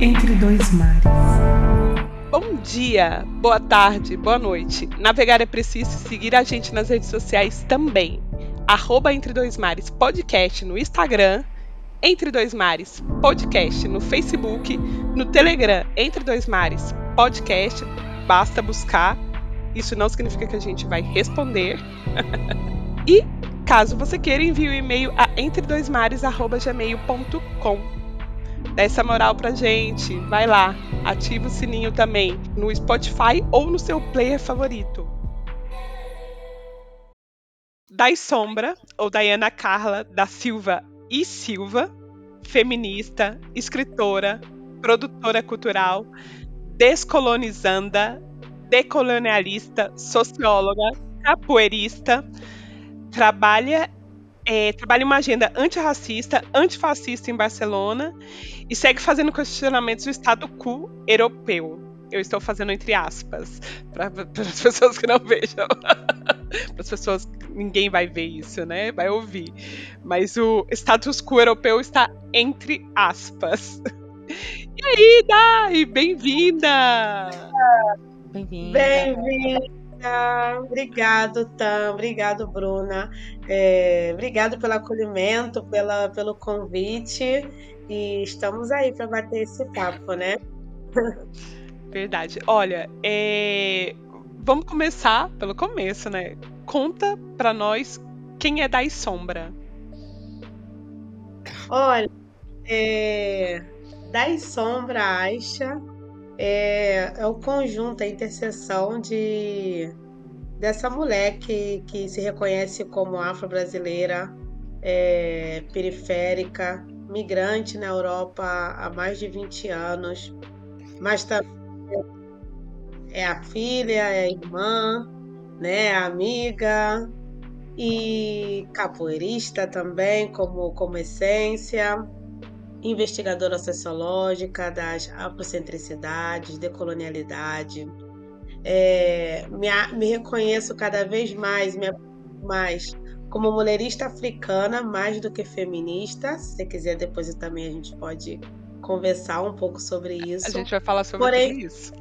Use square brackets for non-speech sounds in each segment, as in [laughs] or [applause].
Entre dois mares. Bom dia, boa tarde, boa noite. Navegar é preciso seguir a gente nas redes sociais também. Arroba Entre Dois Mares Podcast no Instagram, Entre Dois Mares Podcast no Facebook, no Telegram Entre Dois Mares Podcast. Basta buscar. Isso não significa que a gente vai responder. [laughs] e caso você queira, envie o um e-mail a entredoismares@gmail.com Dá essa moral pra gente. Vai lá, ativa o sininho também no Spotify ou no seu player favorito. Dai Sombra, ou Diana Carla da Silva e Silva, feminista, escritora, produtora cultural, descolonizanda, decolonialista, socióloga, capoeirista, trabalha é, trabalha uma agenda antirracista, antifascista em Barcelona e segue fazendo questionamentos do Estado quo europeu. Eu estou fazendo entre aspas, para as pessoas que não [laughs] vejam. para as pessoas, ninguém vai ver isso, né? Vai ouvir. Mas o status quo europeu está entre aspas. E aí, Dai, bem-vinda! Bem-vinda! Bem-vinda! Obrigado, Tam. Obrigado, Bruna. É, obrigado pelo acolhimento, pela, pelo convite. E estamos aí para bater esse papo, né? Verdade. Olha, é... vamos começar pelo começo, né? Conta para nós quem é Dai Sombra. Olha, é... Dai Sombra Aisha é, é o conjunto, a interseção de dessa mulher que, que se reconhece como afro-brasileira, é, periférica, migrante na Europa há mais de 20 anos, mas também é a filha, é a irmã, né, a amiga e capoeirista também como, como essência investigadora sociológica das afrocentricidades, decolonialidade. É, me, me, reconheço cada vez mais, me, mais como mulherista africana, mais do que feminista. Se você quiser, depois também a gente pode conversar um pouco sobre isso. A gente vai falar sobre Porém, isso.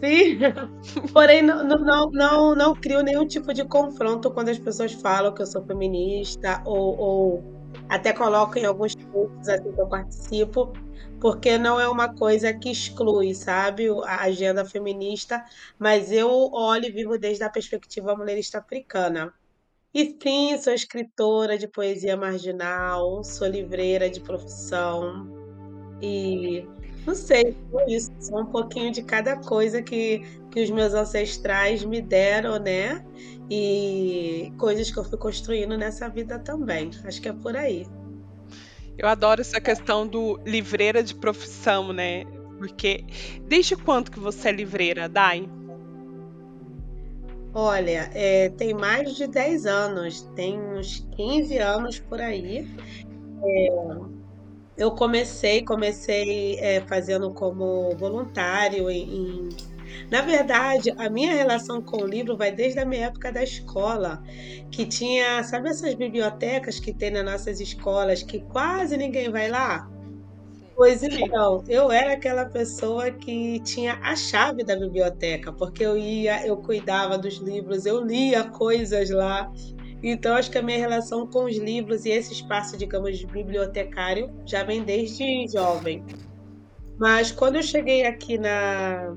Sim, [laughs] porém não, não, não, não crio nenhum tipo de confronto quando as pessoas falam que eu sou feminista ou, ou até coloco em alguns cursos assim que eu participo, porque não é uma coisa que exclui, sabe, a agenda feminista, mas eu olho e vivo desde a perspectiva mulherista africana. E sim, sou escritora de poesia marginal, sou livreira de profissão e não sei, foi isso, só um pouquinho de cada coisa que, que os meus ancestrais me deram, né? E coisas que eu fui construindo nessa vida também. Acho que é por aí. Eu adoro essa questão do livreira de profissão, né? Porque desde quanto que você é livreira, Dai? Olha, é, tem mais de 10 anos, tem uns 15 anos por aí. É, eu comecei, comecei é, fazendo como voluntário em, em, Na verdade, a minha relação com o livro vai desde a minha época da escola, que tinha, sabe essas bibliotecas que tem nas nossas escolas que quase ninguém vai lá? Pois então, eu era aquela pessoa que tinha a chave da biblioteca, porque eu ia, eu cuidava dos livros, eu lia coisas lá, então, acho que a minha relação com os livros e esse espaço, digamos, de bibliotecário já vem desde jovem. Mas quando eu cheguei aqui na.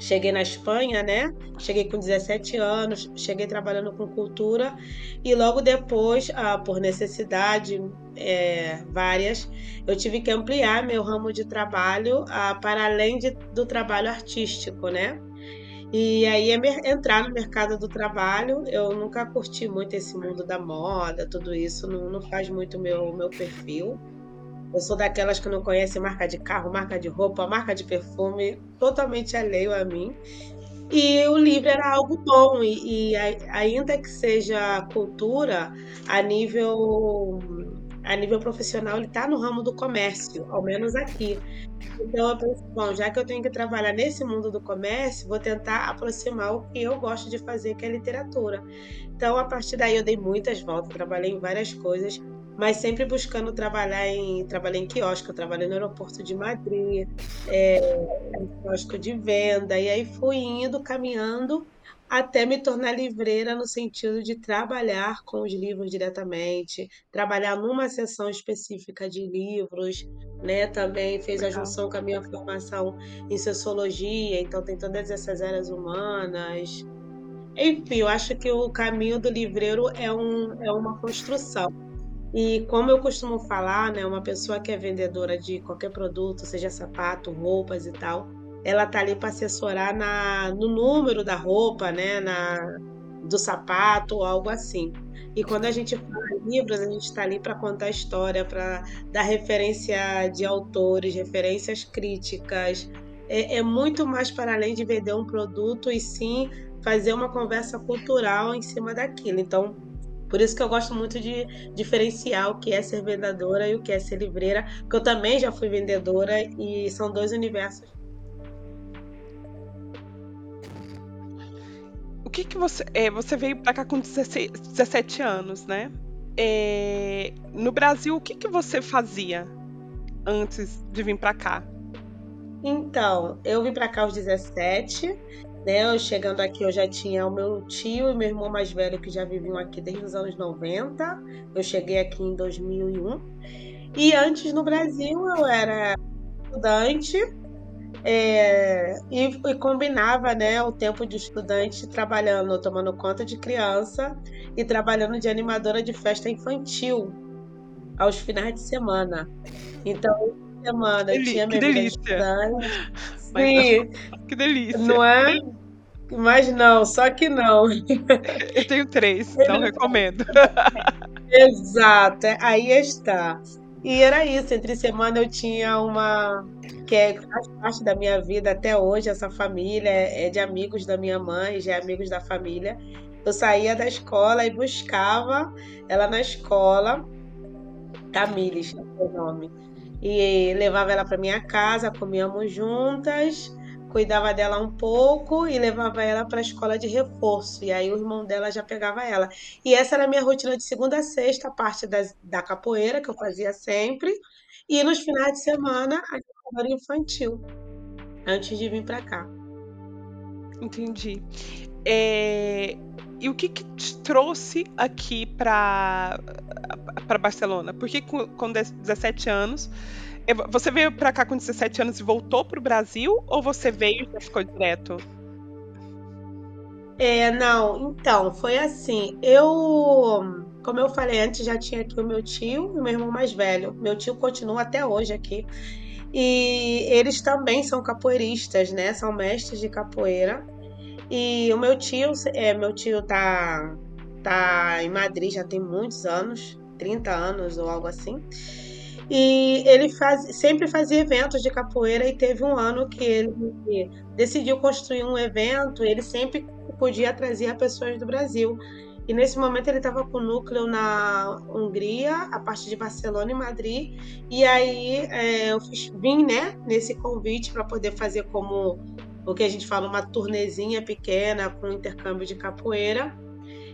Cheguei na Espanha, né? Cheguei com 17 anos, cheguei trabalhando com cultura e logo depois, ah, por necessidade é, várias, eu tive que ampliar meu ramo de trabalho ah, para além de, do trabalho artístico, né? E aí é entrar no mercado do trabalho. Eu nunca curti muito esse mundo da moda, tudo isso não, não faz muito meu meu perfil. Eu sou daquelas que não conhece marca de carro, marca de roupa, marca de perfume, totalmente alheio a mim. E o livro era algo bom, e, e ainda que seja cultura, a nível a nível profissional, ele está no ramo do comércio, ao menos aqui. Então eu pensei, bom, já que eu tenho que trabalhar nesse mundo do comércio, vou tentar aproximar o que eu gosto de fazer, que é literatura. Então, a partir daí, eu dei muitas voltas, trabalhei em várias coisas, mas sempre buscando trabalhar em trabalhei em quiosque, eu trabalhei no aeroporto de Madrid, é, em quiosque de venda, e aí fui indo, caminhando até me tornar livreira no sentido de trabalhar com os livros diretamente, trabalhar numa seção específica de livros, né? Também fez a junção com a minha formação em sociologia, então tem todas essas áreas humanas. Enfim, eu acho que o caminho do livreiro é, um, é uma construção. E como eu costumo falar, né, uma pessoa que é vendedora de qualquer produto, seja sapato, roupas e tal, ela tá ali para assessorar na, no número da roupa, né, na, do sapato ou algo assim. E quando a gente fala livros, a gente está ali para contar história, para dar referência de autores, referências críticas. É, é, muito mais para além de vender um produto e sim fazer uma conversa cultural em cima daquilo. Então, por isso que eu gosto muito de diferenciar o que é ser vendedora e o que é ser livreira, porque eu também já fui vendedora e são dois universos o que que você. É, você veio para cá com 16, 17 anos, né? É, no Brasil, o que que você fazia antes de vir para cá? Então, eu vim para cá aos 17, né? Eu chegando aqui, eu já tinha o meu tio e meu irmão mais velho que já viviam aqui desde os anos 90. Eu cheguei aqui em 2001. E antes no Brasil eu era estudante é, e, e, combinava né, o tempo de estudante trabalhando, tomando conta de criança e trabalhando de animadora de festa infantil aos finais de semana. Então, semana eu tinha minha que delícia. Sim, que delícia. Não é? Mas não, só que não. Eu tenho três, então recomendo. Exato, aí está. E era isso, entre semana eu tinha uma que é, faz parte da minha vida até hoje, essa família é de amigos da minha mãe, já é amigos da família. Eu saía da escola e buscava ela na escola, Tamires, é o nome. E levava ela para minha casa, comíamos juntas, cuidava dela um pouco e levava ela para a escola de reforço. E aí o irmão dela já pegava ela. E essa era a minha rotina de segunda a sexta, a parte da capoeira que eu fazia sempre. E nos finais de semana, a educadora infantil, antes de vir para cá. Entendi. É... E o que, que te trouxe aqui para Barcelona? Porque com, com 17 anos, é, você veio para cá com 17 anos e voltou para o Brasil ou você veio e ficou direto? É, não, então, foi assim. Eu como eu falei antes, já tinha aqui o meu tio e o meu irmão mais velho. Meu tio continua até hoje aqui. E eles também são capoeiristas, né? São mestres de capoeira. E o meu tio, é, meu tio tá, tá em Madrid já tem muitos anos, 30 anos ou algo assim. E ele faz, sempre fazia eventos de capoeira e teve um ano que ele decidiu construir um evento. Ele sempre podia trazer pessoas do Brasil. E nesse momento ele estava com núcleo na Hungria, a parte de Barcelona e Madrid. E aí é, eu fiz, vim né, nesse convite para poder fazer como o que a gente fala, uma turnezinha pequena com intercâmbio de capoeira.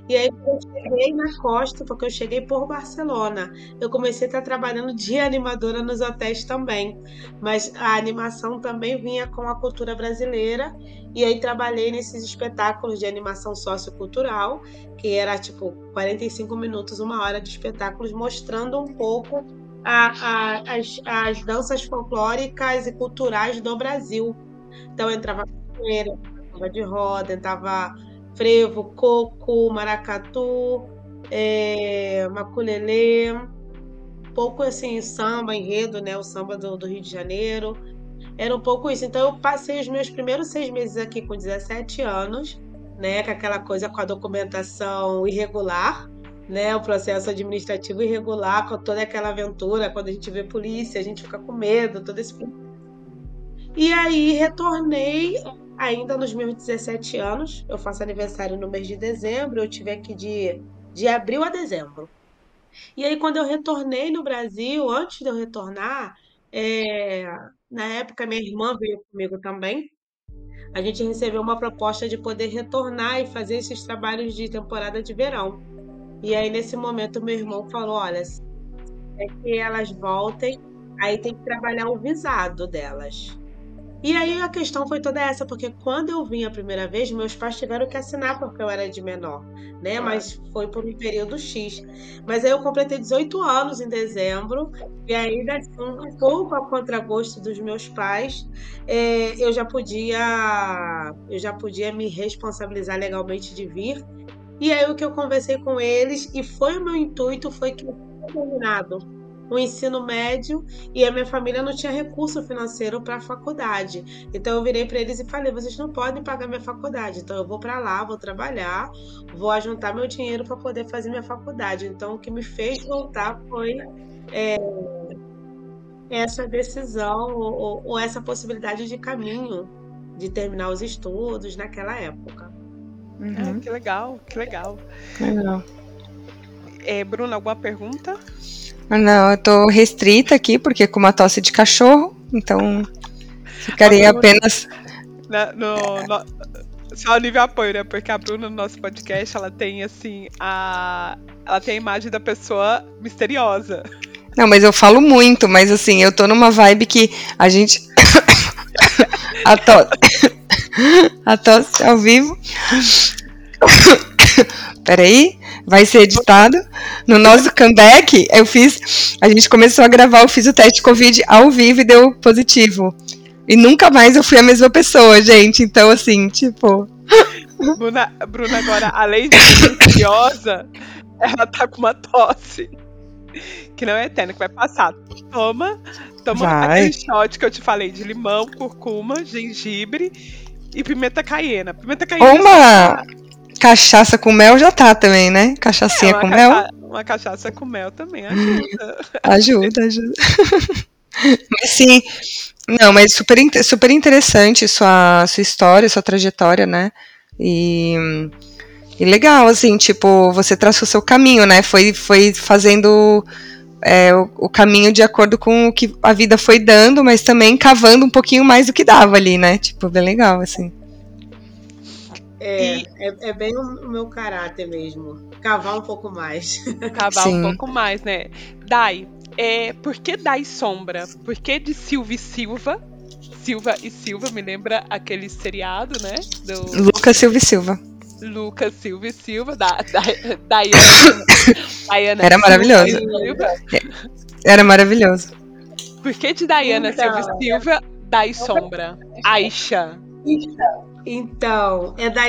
E aí, eu cheguei na costa, porque eu cheguei por Barcelona, eu comecei a estar trabalhando de animadora nos hotéis também. Mas a animação também vinha com a cultura brasileira. E aí, trabalhei nesses espetáculos de animação sociocultural, que era tipo 45 minutos, uma hora de espetáculos, mostrando um pouco a, a, as, as danças folclóricas e culturais do Brasil. Então, entrava capoeira, entrava de roda, entrava frevo, coco, maracatu, é, maculelê, pouco assim, samba, enredo, né? O samba do, do Rio de Janeiro. Era um pouco isso. Então eu passei os meus primeiros seis meses aqui com 17 anos, né? Com aquela coisa com a documentação irregular, né? O processo administrativo irregular, com toda aquela aventura. Quando a gente vê polícia, a gente fica com medo, todo esse. E aí retornei ainda nos meus 17 anos. Eu faço aniversário no mês de dezembro, eu tive aqui de, de abril a dezembro. E aí, quando eu retornei no Brasil, antes de eu retornar, é, na época minha irmã veio comigo também. A gente recebeu uma proposta de poder retornar e fazer esses trabalhos de temporada de verão. E aí, nesse momento, meu irmão falou: Olha, é que elas voltem, aí tem que trabalhar o visado delas. E aí a questão foi toda essa, porque quando eu vim a primeira vez, meus pais tiveram que assinar porque eu era de menor, né? Mas foi por um período X. Mas aí eu completei 18 anos em dezembro, e aí, um pouco a contragosto dos meus pais, é, eu já podia eu já podia me responsabilizar legalmente de vir. E aí o que eu conversei com eles, e foi o meu intuito, foi que terminado o ensino médio e a minha família não tinha recurso financeiro para a faculdade. Então eu virei para eles e falei: vocês não podem pagar minha faculdade, então eu vou para lá, vou trabalhar, vou ajuntar meu dinheiro para poder fazer minha faculdade. Então o que me fez voltar foi é, essa decisão ou, ou essa possibilidade de caminho de terminar os estudos naquela época. Uhum. que legal, que legal. Legal. É, Bruna, alguma pergunta? Não, eu tô restrita aqui, porque com uma tosse de cachorro, então ficaria apenas. Na, no, no, só nível apoio, né? Porque a Bruna, no nosso podcast, ela tem assim, a. Ela tem a imagem da pessoa misteriosa. Não, mas eu falo muito, mas assim, eu tô numa vibe que a gente. [coughs] a tosse. [coughs] a tosse ao vivo. [coughs] Peraí vai ser editado. No nosso comeback, eu fiz. A gente começou a gravar, eu fiz o teste Covid ao vivo e deu positivo. E nunca mais eu fui a mesma pessoa, gente. Então, assim, tipo. Bruna, Bruna agora, além de ser ansiosa, [laughs] ela tá com uma tosse. Que não é eterna, que vai passar. Toma, toma vai. aquele shot que eu te falei de limão, curcuma, gengibre e pimenta caiena. Pimenta caiena. Uma! Cachaça com mel já tá também, né? Cachaçinha é, com mel. Uma cachaça com mel também [laughs] ajuda. ajuda, ajuda. mas sim, não, mas super, super interessante sua, sua história, sua trajetória, né? E, e legal, assim, tipo, você traçou o seu caminho, né? Foi, foi fazendo é, o, o, caminho de acordo com o que a vida foi dando, mas também cavando um pouquinho mais do que dava ali, né? Tipo, bem legal, assim. É, e... é, é, bem o meu caráter mesmo. Cavar um pouco mais. [laughs] Cavar Sim. um pouco mais, né? Dai, é, por que Dai Sombra? Por que de Silva e Silva? Silva e Silva, me lembra aquele seriado, né? Do... Lucas Silva e Silva. Lucas Silva e Silva, da, da, Diana, [coughs] Diana Era maravilhoso. Era maravilhoso. Por que de Diana então, Silva e Silva, Dai Sombra? Aisha. Então, então, é da,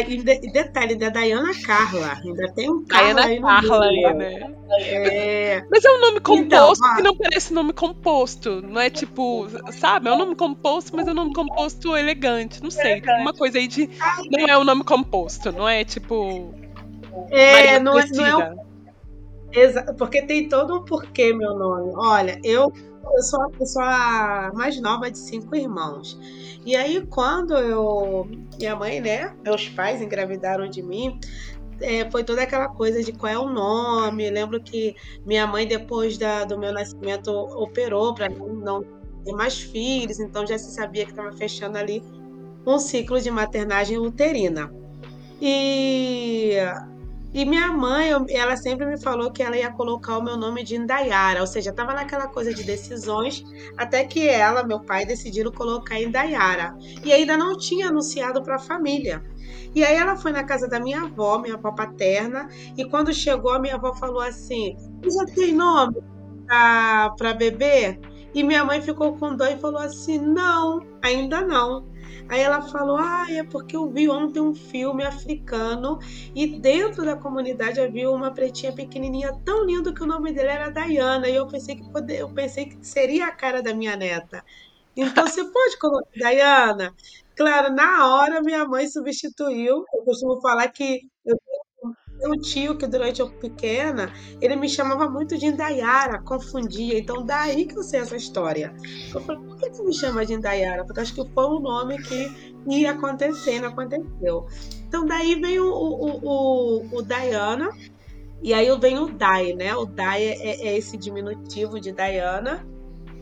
detalhe, da Dayana Carla. Ainda tem um Carla Diana aí Carla aí, né? É... Mas é um nome composto então, que não parece nome composto. Não é tipo, sabe? É um nome composto, mas é um nome composto elegante. Não sei. Tem uma coisa aí de. Não é um nome composto, não é tipo. É, não é, não é porque tem todo um porquê meu nome. Olha, eu, eu sou a pessoa mais nova de cinco irmãos. E aí, quando eu. Minha mãe, né? Meus pais engravidaram de mim. É, foi toda aquela coisa de qual é o nome. Eu lembro que minha mãe, depois da, do meu nascimento, operou para não ter mais filhos, então já se sabia que estava fechando ali um ciclo de maternagem uterina. E e minha mãe, ela sempre me falou que ela ia colocar o meu nome de Indaiara, ou seja, estava naquela coisa de decisões, até que ela, meu pai, decidiram colocar Indaiara. E ainda não tinha anunciado para a família. E aí ela foi na casa da minha avó, minha avó paterna, e quando chegou, a minha avó falou assim: já tem nome para bebê? E minha mãe ficou com dó e falou assim: não, ainda não. Aí ela falou: Ah, é porque eu vi ontem um filme africano e dentro da comunidade havia uma pretinha pequenininha tão linda que o nome dele era Diana. E eu pensei que poder, eu pensei que seria a cara da minha neta. Então você [laughs] pode colocar Diana? Claro, na hora minha mãe substituiu. Eu costumo falar que eu tenho um tio que durante eu pequena, ele me chamava muito de Indaiara, confundia. Então daí que eu sei essa história. Eu falei, por que você me chama de Indaiara? Porque acho que foi um nome que ia acontecer, não aconteceu. Então daí vem o, o, o, o Diana, e aí vem o Dai, né? O Dai é, é esse diminutivo de Diana.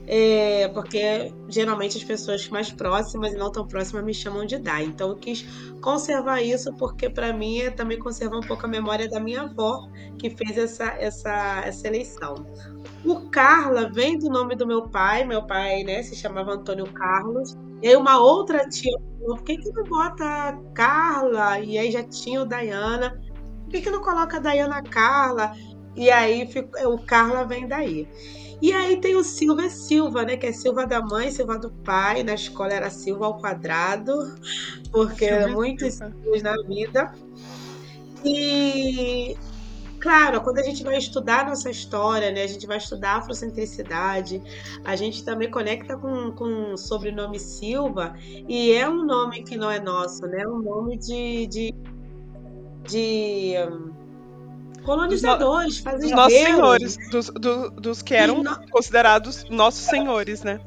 É, porque geralmente as pessoas mais próximas e não tão próximas me chamam de Dai. Então eu quis conservar isso porque para mim é também conservar um pouco a memória da minha avó que fez essa, essa, essa eleição. O Carla vem do nome do meu pai, meu pai né, se chamava Antônio Carlos. E aí uma outra tia falou, por que, que não bota Carla? E aí já tinha o Dayana. Por que, que não coloca Dayana Carla? E aí o Carla vem daí. E aí tem o Silva Silva, né? Que é Silva da mãe, Silva do pai. Na escola era Silva ao quadrado, porque Silva muitos Silvas na vida. E claro, quando a gente vai estudar nossa história, né, a gente vai estudar afrocentricidade, a gente também conecta com, com o sobrenome Silva, e é um nome que não é nosso, né? É um nome de, de, de colonizadores, fazendeiros. Dos nossos senhores, dos, do, dos que eram no... considerados nossos senhores, né?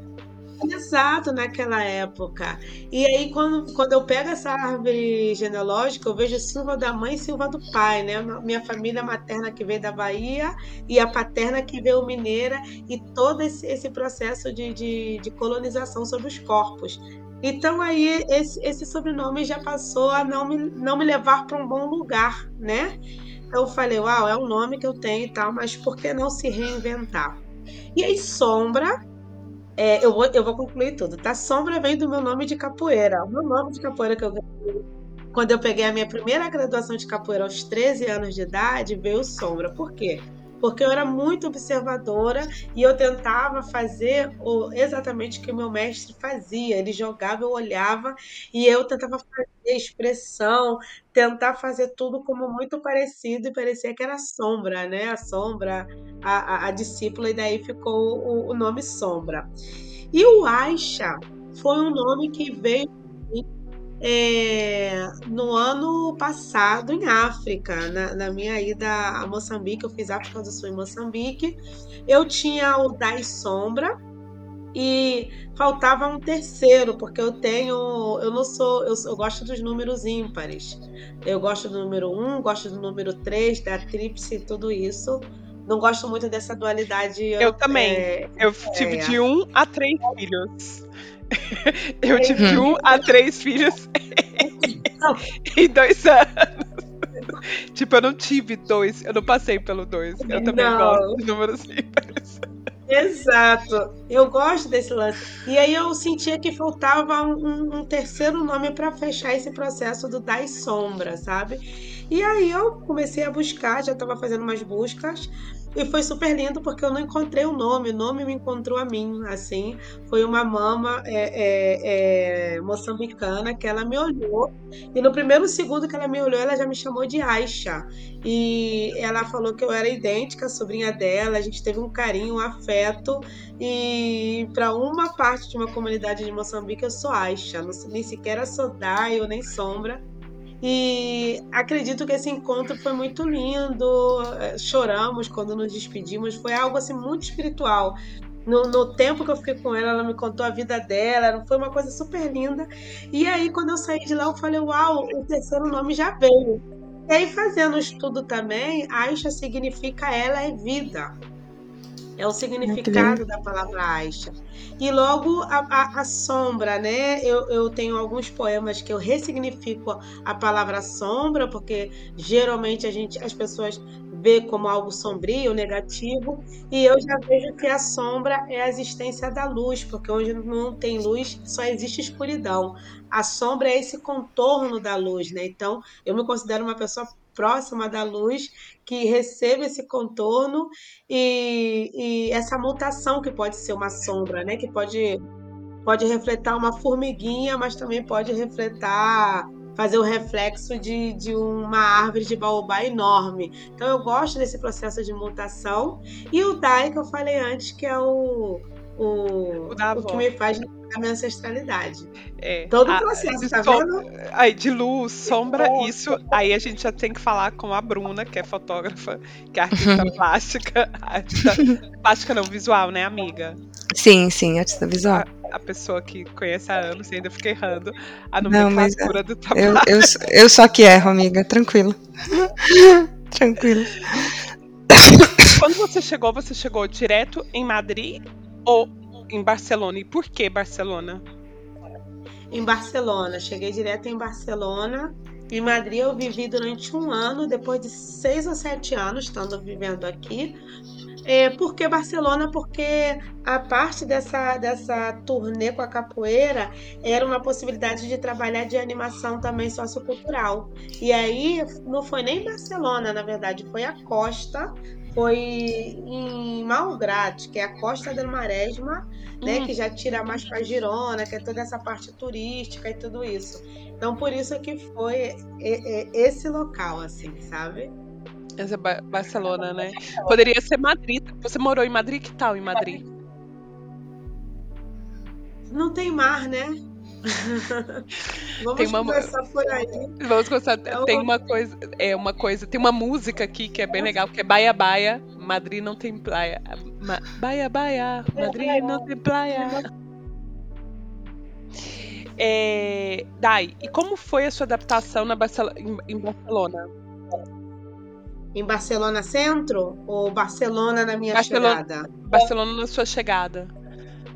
Exato, naquela época. E aí, quando, quando eu pego essa árvore genealógica, eu vejo Silva da mãe e Silva do pai, né? Minha família materna que veio da Bahia e a paterna que veio mineira, e todo esse, esse processo de, de, de colonização sobre os corpos. Então aí esse, esse sobrenome já passou a não me, não me levar para um bom lugar, né? Então eu falei, uau, é um nome que eu tenho e tal, mas por que não se reinventar? E aí, Sombra, é, eu, vou, eu vou concluir tudo, tá? Sombra vem do meu nome de capoeira. O meu nome de capoeira que eu ganhei quando eu peguei a minha primeira graduação de capoeira aos 13 anos de idade, veio Sombra. Por quê? Porque eu era muito observadora e eu tentava fazer o, exatamente o que o meu mestre fazia. Ele jogava, eu olhava e eu tentava fazer expressão, tentar fazer tudo como muito parecido e parecia que era sombra, né? A sombra, a, a, a discípula, e daí ficou o, o nome Sombra. E o Aisha foi um nome que veio é, no ano passado em África, na, na, minha ida a Moçambique, eu fiz África do Sul em Moçambique, eu tinha o Dai Sombra e faltava um terceiro, porque eu tenho, eu não sou, eu, eu gosto dos números ímpares. Eu gosto do número 1, um, gosto do número 3, da tríplice, tudo isso. Não gosto muito dessa dualidade. Eu também. É, eu tive é, de um a três filhos. Eu tive de um a três filhos [laughs] em dois anos. Tipo, eu não tive dois, eu não passei pelo dois. Eu também não. gosto de números ímpares. Exato. Eu gosto desse lance. E aí eu sentia que faltava um, um terceiro nome para fechar esse processo do das sombras, sabe? E aí eu comecei a buscar, já estava fazendo umas buscas e foi super lindo porque eu não encontrei o nome, o nome me encontrou a mim, assim. Foi uma mama é, é, é, moçambicana que ela me olhou e no primeiro segundo que ela me olhou, ela já me chamou de Aisha. E ela falou que eu era idêntica à sobrinha dela, a gente teve um carinho, um afeto. E para uma parte de uma comunidade de Moçambique eu sou Aisha, nem sequer sou Dai ou nem Sombra. E acredito que esse encontro foi muito lindo. Eh, choramos quando nos despedimos. Foi algo assim muito espiritual. No, no, tempo que eu fiquei com ela, ela me contou a vida dela. Foi uma coisa super linda. E aí, quando eu saí de lá, eu falei: Uau, o terceiro nome já veio. E aí, fazendo o estudo também, Aisha significa ela é vida. É o significado da palavra Aisha. E logo a, a, a, sombra, né? Eu, eu tenho alguns poemas que eu ressignifico a palavra sombra, porque geralmente a gente, as pessoas vê como algo sombrio, negativo, e eu já vejo que a sombra é a existência da luz, porque onde não tem luz só existe escuridão. A sombra é esse contorno da luz, né? Então, eu me considero uma pessoa próxima da luz, que recebe esse contorno e, e essa mutação que pode ser uma sombra, né? Que pode, pode refletir uma formiguinha, mas também pode refletir fazer o reflexo de, de uma árvore de baobá enorme. Então eu gosto desse processo de mutação. E o Dai, que eu falei antes, que é o, o, o, o que me faz a minha ancestralidade. É, Todo o processo, tá vendo? Aí, de luz, sombra, isso. Aí a gente já tem que falar com a Bruna, que é fotógrafa, que é artista [laughs] plástica. Artista plástica não, visual, né, amiga? Sim, sim, artista visual. A, a pessoa que conhece há anos e ainda fica errando a nomenclatura do trabalho. Eu, eu, eu só que erro, amiga, tranquilo. [laughs] tranquilo. Quando você chegou, você chegou direto em Madrid ou em Barcelona e por que Barcelona? Em Barcelona, cheguei direto em Barcelona. Em Madrid eu vivi durante um ano, depois de seis ou sete anos estando vivendo aqui. É, por que Barcelona? Porque a parte dessa, dessa turnê com a capoeira era uma possibilidade de trabalhar de animação também sociocultural. E aí não foi nem Barcelona, na verdade, foi a Costa, foi em Malgrat, que é a Costa do Maresma, né, hum. que já tira mais para Girona, que é toda essa parte turística e tudo isso. Então por isso que foi esse local, assim, sabe? Essa é Barcelona, né? Poderia ser Madrid. Você morou em Madrid? Que tal em Madrid? Não tem mar, né? [laughs] Vamos tem uma, começar por aí. Vamos começar. Então, tem uma coisa, é uma coisa, tem uma música aqui que é bem legal, que é Baia Baia, Madrid não tem praia. Ma, baia Baia, Madrid não tem praia. É, Dai, e como foi a sua adaptação na Barcelona, em Barcelona? Em Barcelona Centro ou Barcelona na minha Barcelona, chegada? Barcelona na sua chegada,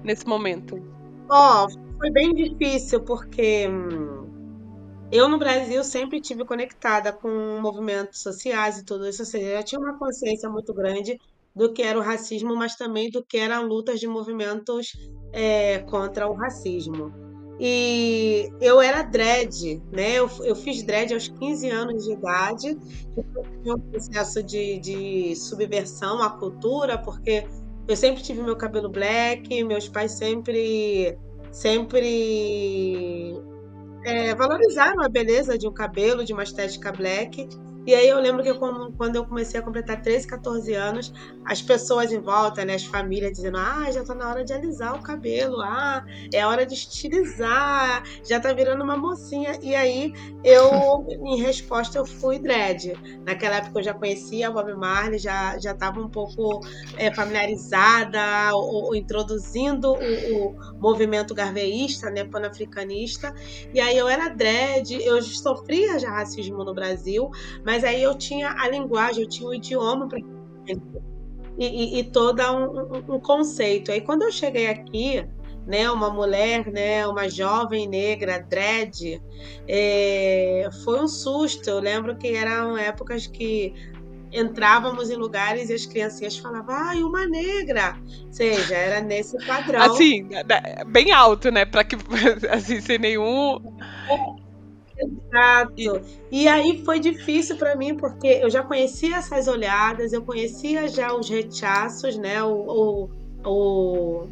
nesse momento. Ó, oh, foi bem difícil porque hum, eu no Brasil sempre tive conectada com movimentos sociais e tudo isso, ou seja, eu tinha uma consciência muito grande do que era o racismo, mas também do que eram lutas de movimentos é, contra o racismo. E eu era dread, né? Eu, eu fiz dread aos 15 anos de idade. Foi um processo de, de subversão à cultura, porque eu sempre tive meu cabelo black, meus pais sempre, sempre é, valorizaram a beleza de um cabelo, de uma estética black. E aí eu lembro que quando eu comecei a completar 13, 14 anos, as pessoas em volta, né, as famílias dizendo: "Ah, já tá na hora de alisar o cabelo. Ah, é hora de estilizar. Já tá virando uma mocinha". E aí eu, [laughs] em resposta, eu fui dread. Naquela época eu já conhecia a Bob Marley, já já estava um pouco é, familiarizada, ou, ou introduzindo o, o, movimento garveísta, né, pan-africanista. E aí eu era dread, eu sofria já racismo no Brasil, mas mas aí eu tinha a linguagem, eu tinha o idioma para e, e, e todo um, um, conceito. Aí quando eu cheguei aqui, né, uma mulher, né, uma jovem negra, dread, é, foi um susto. Eu lembro que eram épocas que entrávamos em lugares e as criancinhas falavam, ai, uma negra. Ou seja, era nesse padrão. Assim, bem alto, né? Para que, [laughs] assim, sem nenhum. Exato. E aí foi difícil para mim, porque eu já conhecia essas olhadas, eu conhecia já os rechaços, né? O, o, o,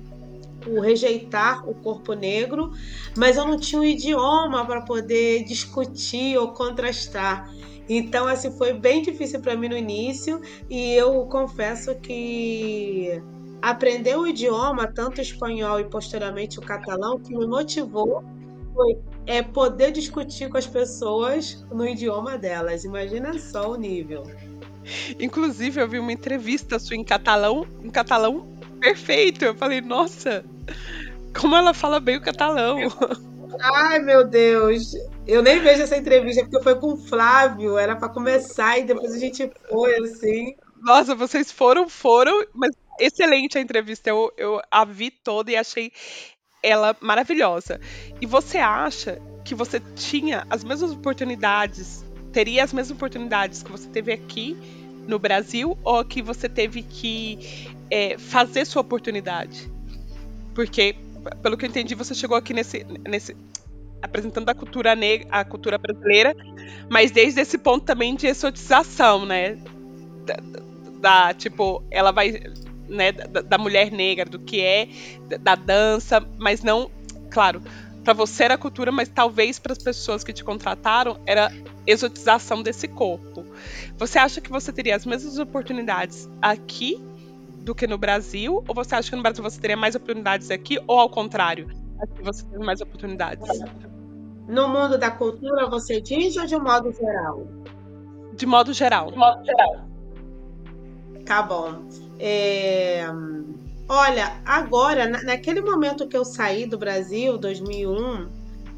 o rejeitar o corpo negro, mas eu não tinha o um idioma para poder discutir ou contrastar. Então, assim, foi bem difícil para mim no início e eu confesso que aprender o idioma, tanto o espanhol e posteriormente o catalão, que me motivou foi é poder discutir com as pessoas no idioma delas. Imagina só o nível. Inclusive, eu vi uma entrevista sua em catalão, em catalão perfeito. Eu falei, nossa, como ela fala bem o catalão. [laughs] Ai, meu Deus. Eu nem vejo essa entrevista porque foi com o Flávio. Era para começar e depois a gente foi assim. Nossa, vocês foram, foram, mas excelente a entrevista. Eu, eu a vi toda e achei ela maravilhosa. E você acha que você tinha as mesmas oportunidades, teria as mesmas oportunidades que você teve aqui no Brasil ou que você teve que é, fazer sua oportunidade? Porque, pelo que eu entendi, você chegou aqui nesse, nesse apresentando a cultura negra, a cultura brasileira, mas desde esse ponto também de exotização, né? Da, da, tipo, ela vai né, da, da mulher negra, do que é da dança, mas não, claro, para você era cultura, mas talvez para as pessoas que te contrataram era exotização desse corpo. Você acha que você teria as mesmas oportunidades aqui do que no Brasil? Ou você acha que no Brasil você teria mais oportunidades aqui? Ou ao contrário, aqui você tem mais oportunidades? No mundo da cultura, você diz ou de modo geral? De modo geral. De modo geral. Tá bom. É... Olha, agora, naquele momento que eu saí do Brasil, 2001,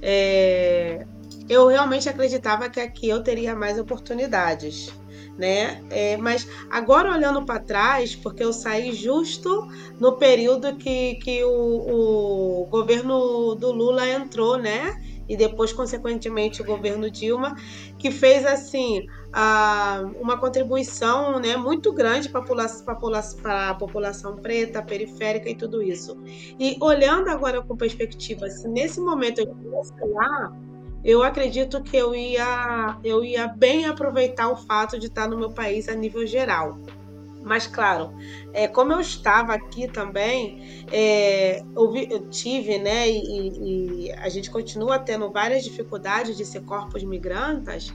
é... eu realmente acreditava que aqui eu teria mais oportunidades né? É, mas agora olhando para trás, porque eu saí justo no período que, que o, o governo do Lula entrou, né? E depois, consequentemente, o governo Dilma, que fez assim a, uma contribuição né, muito grande para a população preta, periférica e tudo isso. E olhando agora com perspectiva, se nesse momento eu estivesse lá, eu acredito que eu ia, eu ia bem aproveitar o fato de estar no meu país a nível geral. Mas, claro, é, como eu estava aqui também, é, eu, vi, eu, tive, né, e, e, a gente continua tendo várias dificuldades de ser corpos migrantes,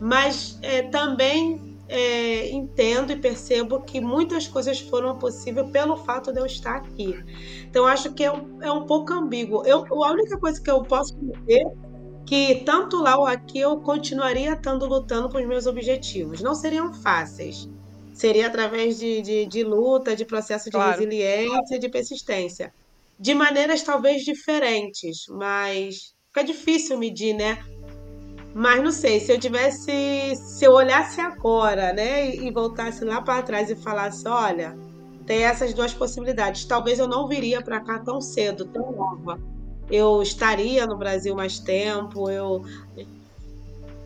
mas é, também é, entendo e percebo que muitas coisas foram possíveis pelo fato de eu estar aqui. Então, acho que é um, é um pouco ambíguo. Eu, a única coisa que eu posso dizer que tanto lá ou aqui eu continuaria estando lutando com os meus objetivos. Não seriam fáceis. Seria através de, de, de luta, de processo de claro. resiliência, de persistência. De maneiras talvez diferentes, mas fica difícil medir, né? Mas não sei, se eu tivesse, se eu olhasse agora, né, e voltasse lá para trás e falasse, olha, tem essas duas possibilidades, talvez eu não viria para cá tão cedo, tão nova eu estaria no Brasil mais tempo, eu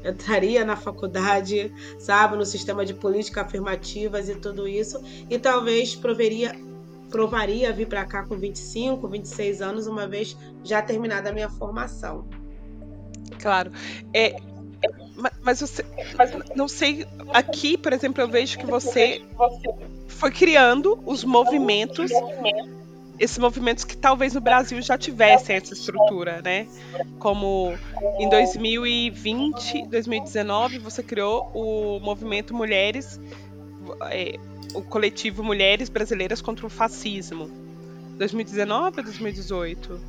entraria na faculdade, sabe, no sistema de política afirmativas e tudo isso, e talvez proveria provaria vir para cá com 25, 26 anos, uma vez já terminada a minha formação. Claro. É, mas você, não sei, aqui, por exemplo, eu vejo que você foi criando os movimentos esses movimentos que talvez no Brasil já tivessem essa estrutura, né? Como em 2020, 2019, você criou o movimento Mulheres, é, o coletivo Mulheres Brasileiras contra o Fascismo. 2019 ou 2018?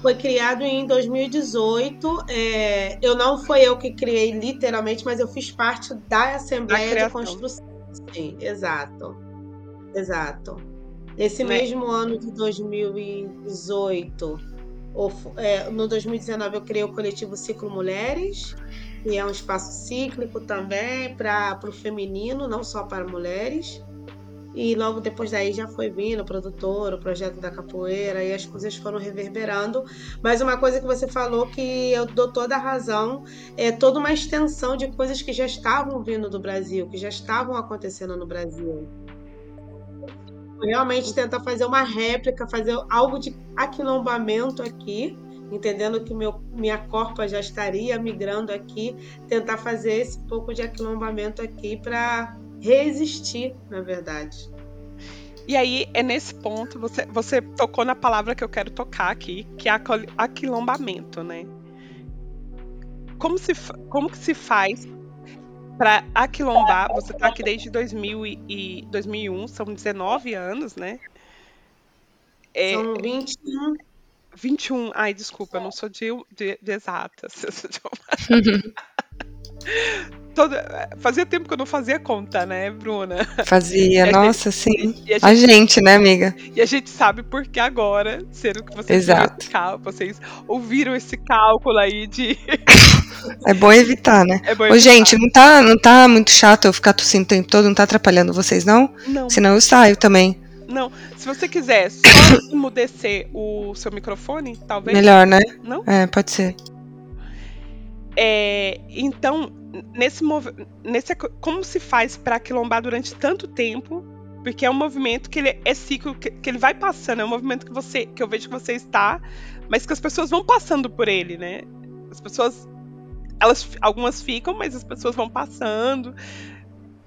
Foi criado em 2018. É, eu não foi eu que criei literalmente, mas eu fiz parte da Assembleia de Construção. Sim, exato. Exato. Esse né? mesmo ano de 2018, ou, é, no 2019 eu criei o coletivo Ciclo Mulheres, que é um espaço cíclico também para o feminino, não só para mulheres. E logo depois daí já foi vindo o produtor, o projeto da capoeira, e as coisas foram reverberando. Mas uma coisa que você falou que eu dou toda a razão é toda uma extensão de coisas que já estavam vindo do Brasil, que já estavam acontecendo no Brasil realmente tentar fazer uma réplica, fazer algo de aquilombamento aqui, entendendo que meu, minha corpa já estaria migrando aqui, tentar fazer esse pouco de aquilombamento aqui para resistir, na verdade. E aí é nesse ponto você, você tocou na palavra que eu quero tocar aqui, que é aquilombamento, né? Como se, como que se faz para aquilombar, você está aqui desde 2000 e 2001, são 19 anos, né? É, são 21. 21. Ai, desculpa, eu não sou de, de, de exatas. [laughs] [laughs] Fazia tempo que eu não fazia conta, né, Bruna? Fazia, [laughs] nossa, sim. A gente, a gente, né, amiga? E a gente sabe por que agora, sendo que vocês, Exato. Cálculo, vocês ouviram esse cálculo aí de. É bom evitar, né? [laughs] É bom evitar. Ô, gente, não tá, não tá muito chato eu ficar tossindo o tempo todo, não tá atrapalhando vocês, não? Não. Senão eu saio também. Não, se você quiser só [coughs] emudecer o seu microfone, talvez. Melhor, né? Não? É, pode ser. É, então, nesse, como se faz para quilombar durante tanto tempo? Porque é um movimento que ele é ciclo, que, que, ele vai passando, é um movimento que você, que eu vejo que você está, mas que as pessoas vão passando por ele, né? As pessoas, elas, algumas ficam, mas as pessoas vão passando.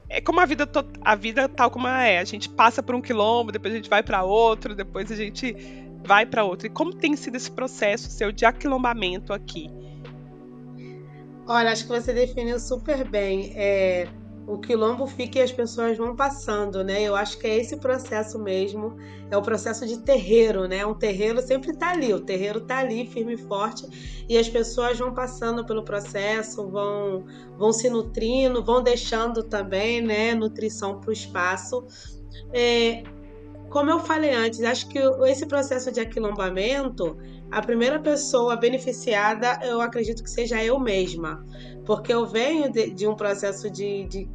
É como a vida, a vida tal como ela é. A gente passa por um quilombo, depois a gente vai para outro, depois a gente vai para outro. E como tem sido esse processo seu de aquilombamento aqui? Olha, acho que você definiu super bem. É, o quilombo fica e as pessoas vão passando, né? Eu acho que é esse processo mesmo, é o processo de terreiro, né? Um terreiro sempre tá ali, o terreiro tá ali firme e forte e as pessoas vão passando pelo processo, vão, vão se nutrindo, vão deixando também, né, nutrição para o espaço. É, como eu falei antes, acho que esse processo de aquilombamento, a primeira pessoa beneficiada, eu acredito que seja eu mesma, porque eu venho de, de um processo de, de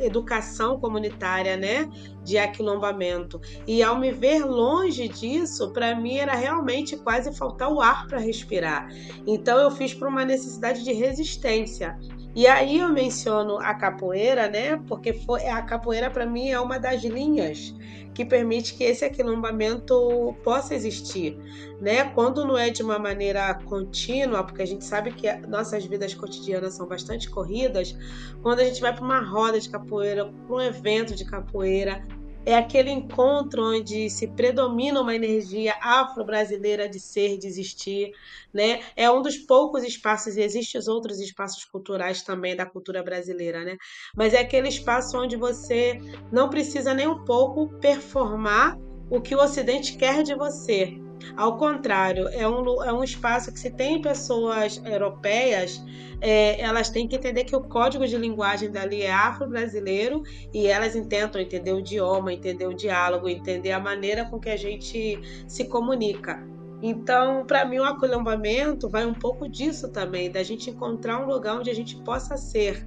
educação comunitária, né, de aquilombamento. E ao me ver longe disso, para mim era realmente quase faltar o ar para respirar. Então eu fiz por uma necessidade de resistência. E aí eu menciono a capoeira, né? Porque foi, a capoeira para mim é uma das linhas que permite que esse aquilombamento possa existir, né? Quando não é de uma maneira contínua, porque a gente sabe que nossas vidas cotidianas são bastante corridas, quando a gente vai para uma roda de capoeira, para um evento de capoeira, é aquele encontro onde se predomina uma energia afro-brasileira de ser, de existir, né? É um dos poucos espaços, existem outros espaços culturais também da cultura brasileira, né? Mas é aquele espaço onde você não precisa nem um pouco performar o que o Ocidente quer de você, ao contrário, é um, é um espaço que, se tem pessoas europeias, é, elas têm que entender que o código de linguagem dali é afro-brasileiro e elas tentam entender o idioma, entender o diálogo, entender a maneira com que a gente se comunica. Então, para mim, o acolhambamento vai um pouco disso também, da gente encontrar um lugar onde a gente possa ser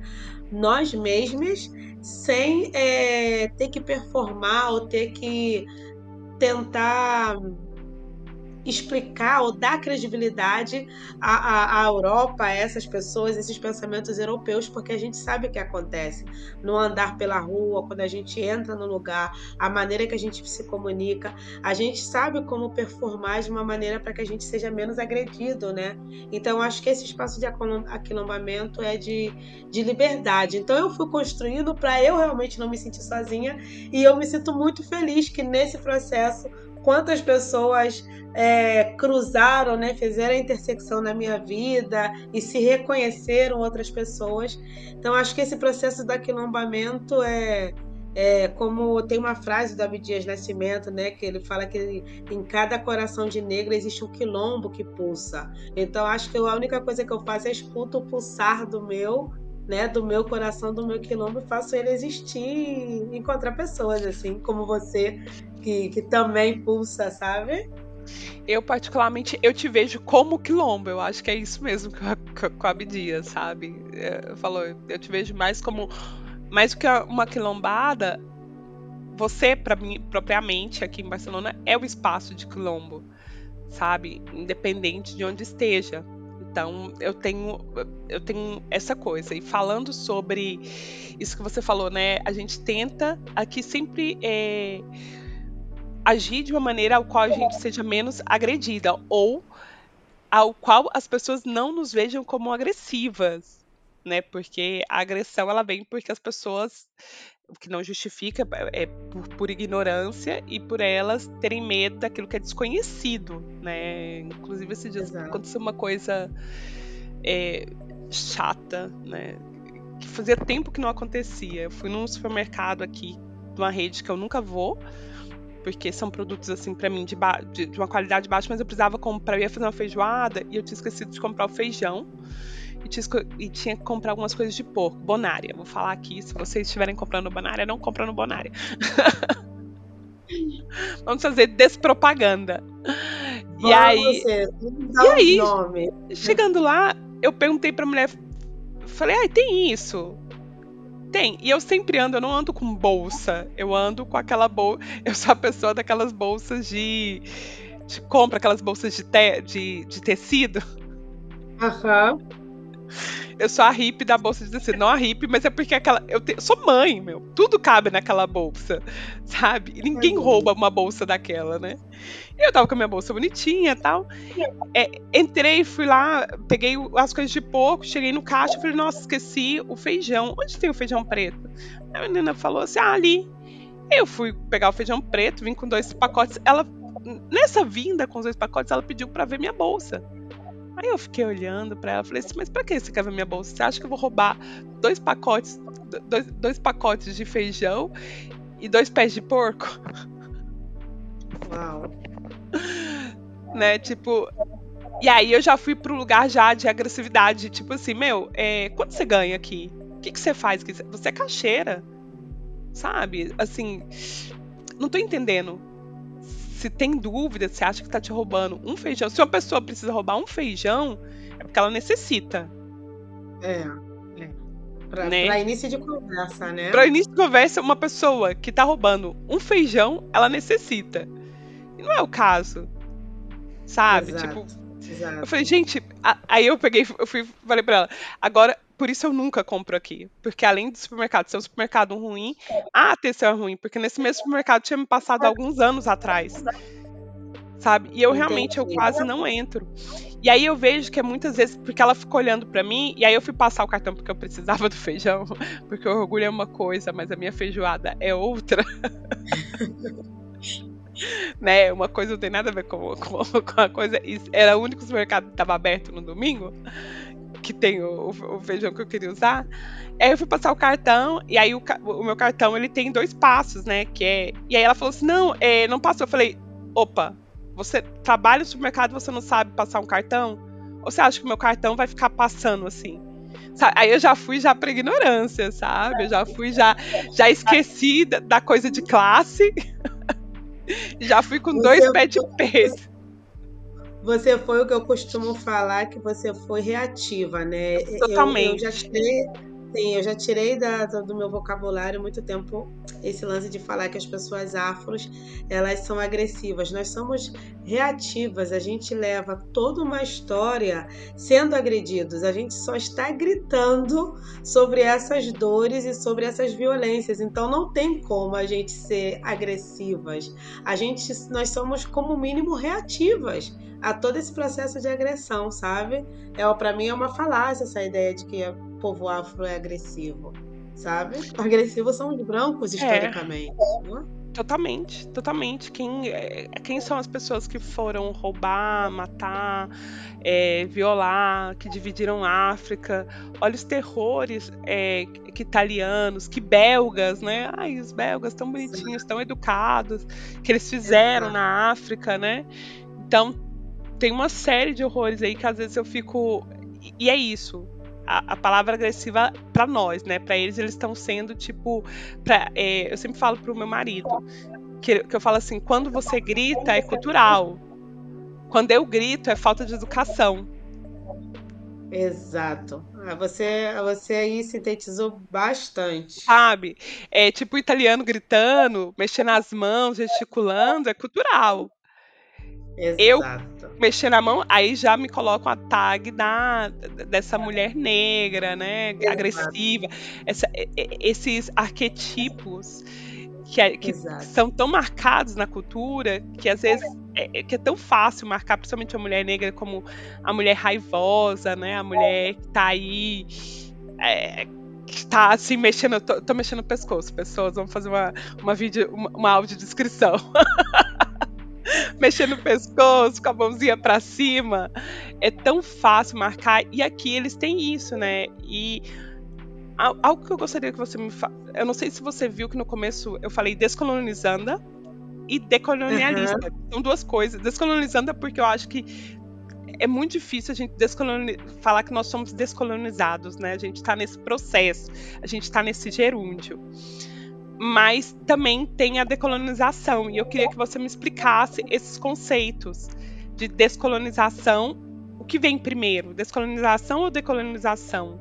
nós mesmos sem é, ter que performar ou ter que tentar explicar ou dar credibilidade à, à, à, Europa, a essas pessoas, esses pensamentos europeus, porque a gente sabe o que acontece no andar pela rua, quando a gente entra no lugar, a maneira que a gente se comunica, a gente sabe como performar de uma maneira para que a gente seja menos agredido, né? Então, acho que esse espaço de aquilombamento é de, de liberdade. Então, eu fui construindo para eu realmente não me sentir sozinha e eu me sinto muito feliz que nesse processo quantas pessoas é, cruzaram, né, fizeram a intersecção na minha vida e se reconheceram outras pessoas. Então, acho que esse processo do aquilombamento é, é como tem uma frase do Abdias Nascimento, né, que ele fala que em cada coração de negro existe um quilombo que pulsa. Então, acho que a única coisa que eu faço é escuto o pulsar do meu né, do meu coração, do meu quilombo, faço ele existir e encontrar pessoas assim como você, que, que também pulsa, sabe? Eu, particularmente, eu te vejo como quilombo. Eu acho que é isso mesmo com a Abdias, sabe? É, falou, eu te vejo mais como. Mais do que uma quilombada, você, para mim, propriamente, aqui em Barcelona, é o espaço de quilombo, sabe? Independente de onde esteja. Então, eu tenho, eu tenho essa coisa. E falando sobre isso que você falou, né? A gente tenta aqui sempre. É, agir de uma maneira ao qual a gente seja menos agredida ou ao qual as pessoas não nos vejam como agressivas, né? Porque a agressão ela vem porque as pessoas o que não justifica é por, por, ignorância e por elas terem medo daquilo que é desconhecido, né? Inclusive esse dia aconteceu uma coisa é, chata, né? Que fazia tempo que não acontecia. Eu fui num supermercado aqui de uma rede que eu nunca vou porque são produtos assim para mim de, de, de, uma qualidade baixa, mas eu precisava comprar, eu ia fazer uma feijoada e eu tinha esquecido de comprar o feijão e tinha, e tinha que comprar algumas coisas de porco, bonária. Vou falar aqui, se vocês estiverem comprando bonária, não comprando bonária. [laughs] Vamos fazer despropaganda. e aí, e aí, nome. chegando lá, eu perguntei pra mulher, falei, ai, tem isso? Tem. E eu sempre ando, eu não ando com bolsa. Eu ando com aquela bolsa. Eu sou a pessoa daquelas bolsas de. de compra, aquelas bolsas de, te, de, de tecido. Aham. Uhum. Eu sou a hippie da bolsa de tecido. Não a hippie, mas é porque aquela. Eu, te, sou mãe, meu. Tudo cabe naquela bolsa. [laughs] Sabe? E ninguém uhum. rouba uma bolsa daquela, né? Eu tava com a minha bolsa bonitinha e tal. É, entrei, fui lá, peguei as coisas de porco, cheguei no caixa e falei, nossa, esqueci o feijão. Onde tem o feijão preto? A menina falou assim, ah, ali. Eu fui pegar o feijão preto, vim com dois pacotes. Ela, nessa vinda com os dois pacotes, ela pediu para ver minha bolsa. Aí eu fiquei olhando para ela, falei assim, mas pra que você quer ver minha bolsa? Você acha que eu vou roubar dois pacotes, dois, dois pacotes de feijão e dois pés de porco? Uau né? Tipo. E aí eu já fui pro lugar já de agressividade. Tipo assim, meu, é, quanto você ganha aqui? O que, que você faz? Você é caixeira. Sabe? Assim. Não tô entendendo. Se tem dúvida, se acha que tá te roubando um feijão, se uma pessoa precisa roubar um feijão, é porque ela necessita. É. é. Pra, Né? pra início de conversa, né? Pra início de conversa, uma pessoa que tá roubando um feijão, ela necessita. E não é o caso. Sabe? Exato, Tipo, exato. eu falei, gente, aí eu peguei, eu fui, falei pra ela, agora, por isso eu nunca compro aqui. Porque além do supermercado ser um supermercado ruim, a atenção é ruim, porque nesse mesmo supermercado tinha me passado alguns anos atrás. Sabe? E eu realmente, eu quase não entro. E aí eu vejo que é muitas vezes, porque ela ficou olhando pra mim, e aí eu fui passar o cartão porque eu precisava do feijão, [laughs] porque o orgulho é uma coisa, mas a minha feijoada é outra. [laughs] né? Uma coisa não tem nada a ver com, com, com a coisa. Era o único supermercado que estava aberto no domingo, que tem o, o feijão que eu queria usar. Aí eu fui passar o cartão, e aí o, o meu cartão ele tem dois passos, né? Que é. E aí ela falou assim: não, é, não passou. Eu falei, opa, você trabalha no supermercado você não sabe passar um cartão? Ou você acha que o meu cartão vai ficar passando assim? Sabe? Aí eu já fui já pra ignorância, sabe? Eu já fui já, já esqueci da, da coisa de classe. [laughs] já fui com dois pés de peso. Você foi o que eu costumo falar, que você foi reativa, né? Eu- Totalmente. Eu, já tirei, sim, eu já tirei da- do meu vocabulário muito tempo esse lance de falar que as pessoas afros elas são agressivas. Nós somos reativas. A gente leva toda uma história sendo agredidos. A gente só está gritando sobre essas dores e sobre essas violências. Então não tem como a gente ser agressivas. A gente, nós somos como mínimo reativas a todo esse processo de agressão, sabe? É, para mim é uma falácia essa ideia de que povo afro é agressivo, sabe? Agressivos são os brancos historicamente. né? Totalmente, totalmente. Quem, é, quem são as pessoas que foram roubar, matar, é, violar, que dividiram a África? Olha os terrores é, que italianos, que belgas, né? Ai, os belgas tão bonitinhos, tão educados, que eles fizeram Exato. na África, né? Então, tem uma série de horrores aí que às vezes eu fico. E é isso. A, a palavra agressiva pra nós, né? Pra eles, eles estão sendo tipo. pra- é, eu sempre falo pro meu marido que, que eu falo assim: quando você grita é cultural. Quando eu grito é falta de educação. Exato. Ah, Você, você aí sintetizou bastante. Sabe? É tipo italiano gritando, mexendo as mãos, gesticulando, é cultural. Eu-. Mexer na mão, aí já me colocam a tag da, dessa mulher negra, né? Exato. Agressiva. Essa- esses arquetipos que, é- que são tão marcados na cultura que às vezes é, é que é tão fácil marcar, principalmente a mulher negra, como a mulher raivosa, né? A mulher que tá aí. é, que tá assim mexendo, tô, tô mexendo no pescoço, pessoas, vamos fazer uma, uma vídeo, uma, uma audiodescrição. [laughs] [laughs] mexendo no pescoço, com a mãozinha pra cima. É tão fácil marcar. E aqui eles têm isso, né? E al- algo que eu gostaria que você me fale. Eu não sei se você viu que no começo eu falei descolonizanda e decolonialista. São duas coisas. Descolonizanda porque eu acho que é muito difícil a gente descoloni- falar que nós somos descolonizados, né? A gente tá nesse processo, a gente tá nesse gerúndio. Mas também tem a decolonização, e eu queria que você me explicasse esses conceitos de descolonização. O que vem primeiro, descolonização ou decolonização?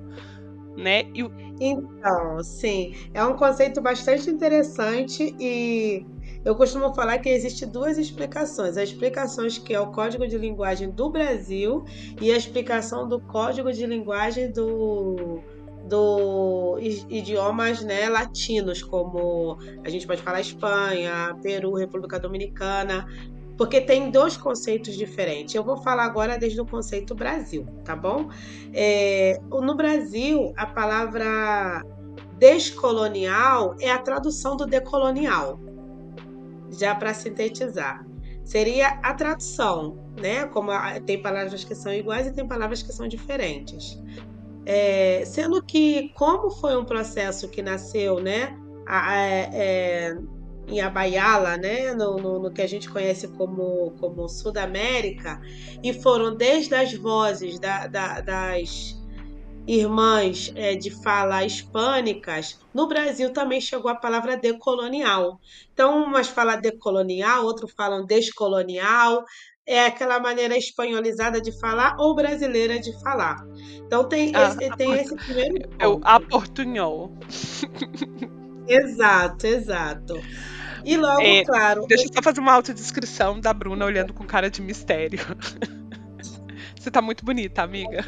Né? E Então, sim, é um conceito bastante interessante e eu costumo falar que existem duas explicações. A explicação que é o Código de Linguagem do Brasil e a explicação do Código de Linguagem do, do idiomas né, latinos, como a gente pode falar Espanha, Peru, República Dominicana, porque tem dois conceitos diferentes. Eu vou falar agora desde o conceito Brasil, tá bom? É, no Brasil, a palavra descolonial é a tradução do decolonial, já para sintetizar. Seria a tradução, né? Como tem palavras que são iguais e tem palavras que são diferentes. É, sendo que, como foi um processo que nasceu, né? a- a- é, em Abaiala, né, no, no- no que a gente conhece como, como Sudamérica, e foram desde as vozes da- da- das, irmãs é, de fala hispânicas, no Brasil também chegou a palavra decolonial. Então, umas falam decolonial, outros falam descolonial, é aquela maneira espanholizada de falar ou brasileira de falar. Então tem, Ah, esse, tem esse primeiro É o ponto. aportunhol. [laughs] Exato, exato. E logo, É, claro, Deixa eu só fazer uma autodescrição da Bruna olhando com cara de mistério. [laughs] Você tá muito bonita, amiga.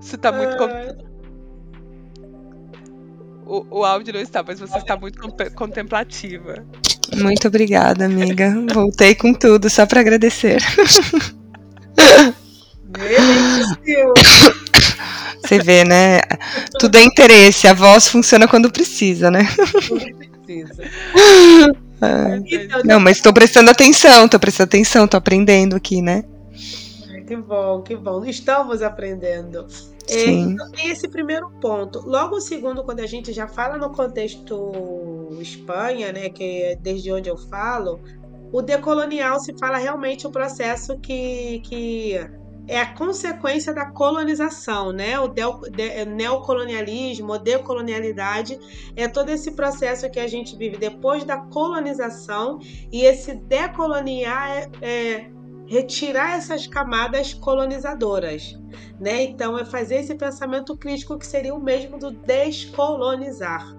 Você tá muito. ah, O, o áudio não está, mas você está muito con- contemplativa. Muito obrigada, amiga. Voltei com tudo, só para agradecer. Você vê, né? Tudo é interesse. A voz funciona quando precisa, né? Precisa. Ah, Então, Não, mas tô prestando atenção, tô prestando atenção, tô aprendendo aqui, né? Que bom, que bom. Estamos aprendendo. É, então tem esse primeiro ponto. Logo o segundo, quando a gente já fala no contexto Espanha, né, que é desde onde eu falo, o decolonial se fala realmente o processo que, que é a consequência da colonização, né? O del- de- neocolonialismo, a decolonialidade, é todo esse processo que a gente vive depois da colonização e esse decoloniar é- é retirar essas camadas colonizadoras, né? Então é fazer esse pensamento crítico que seria o mesmo do descolonizar,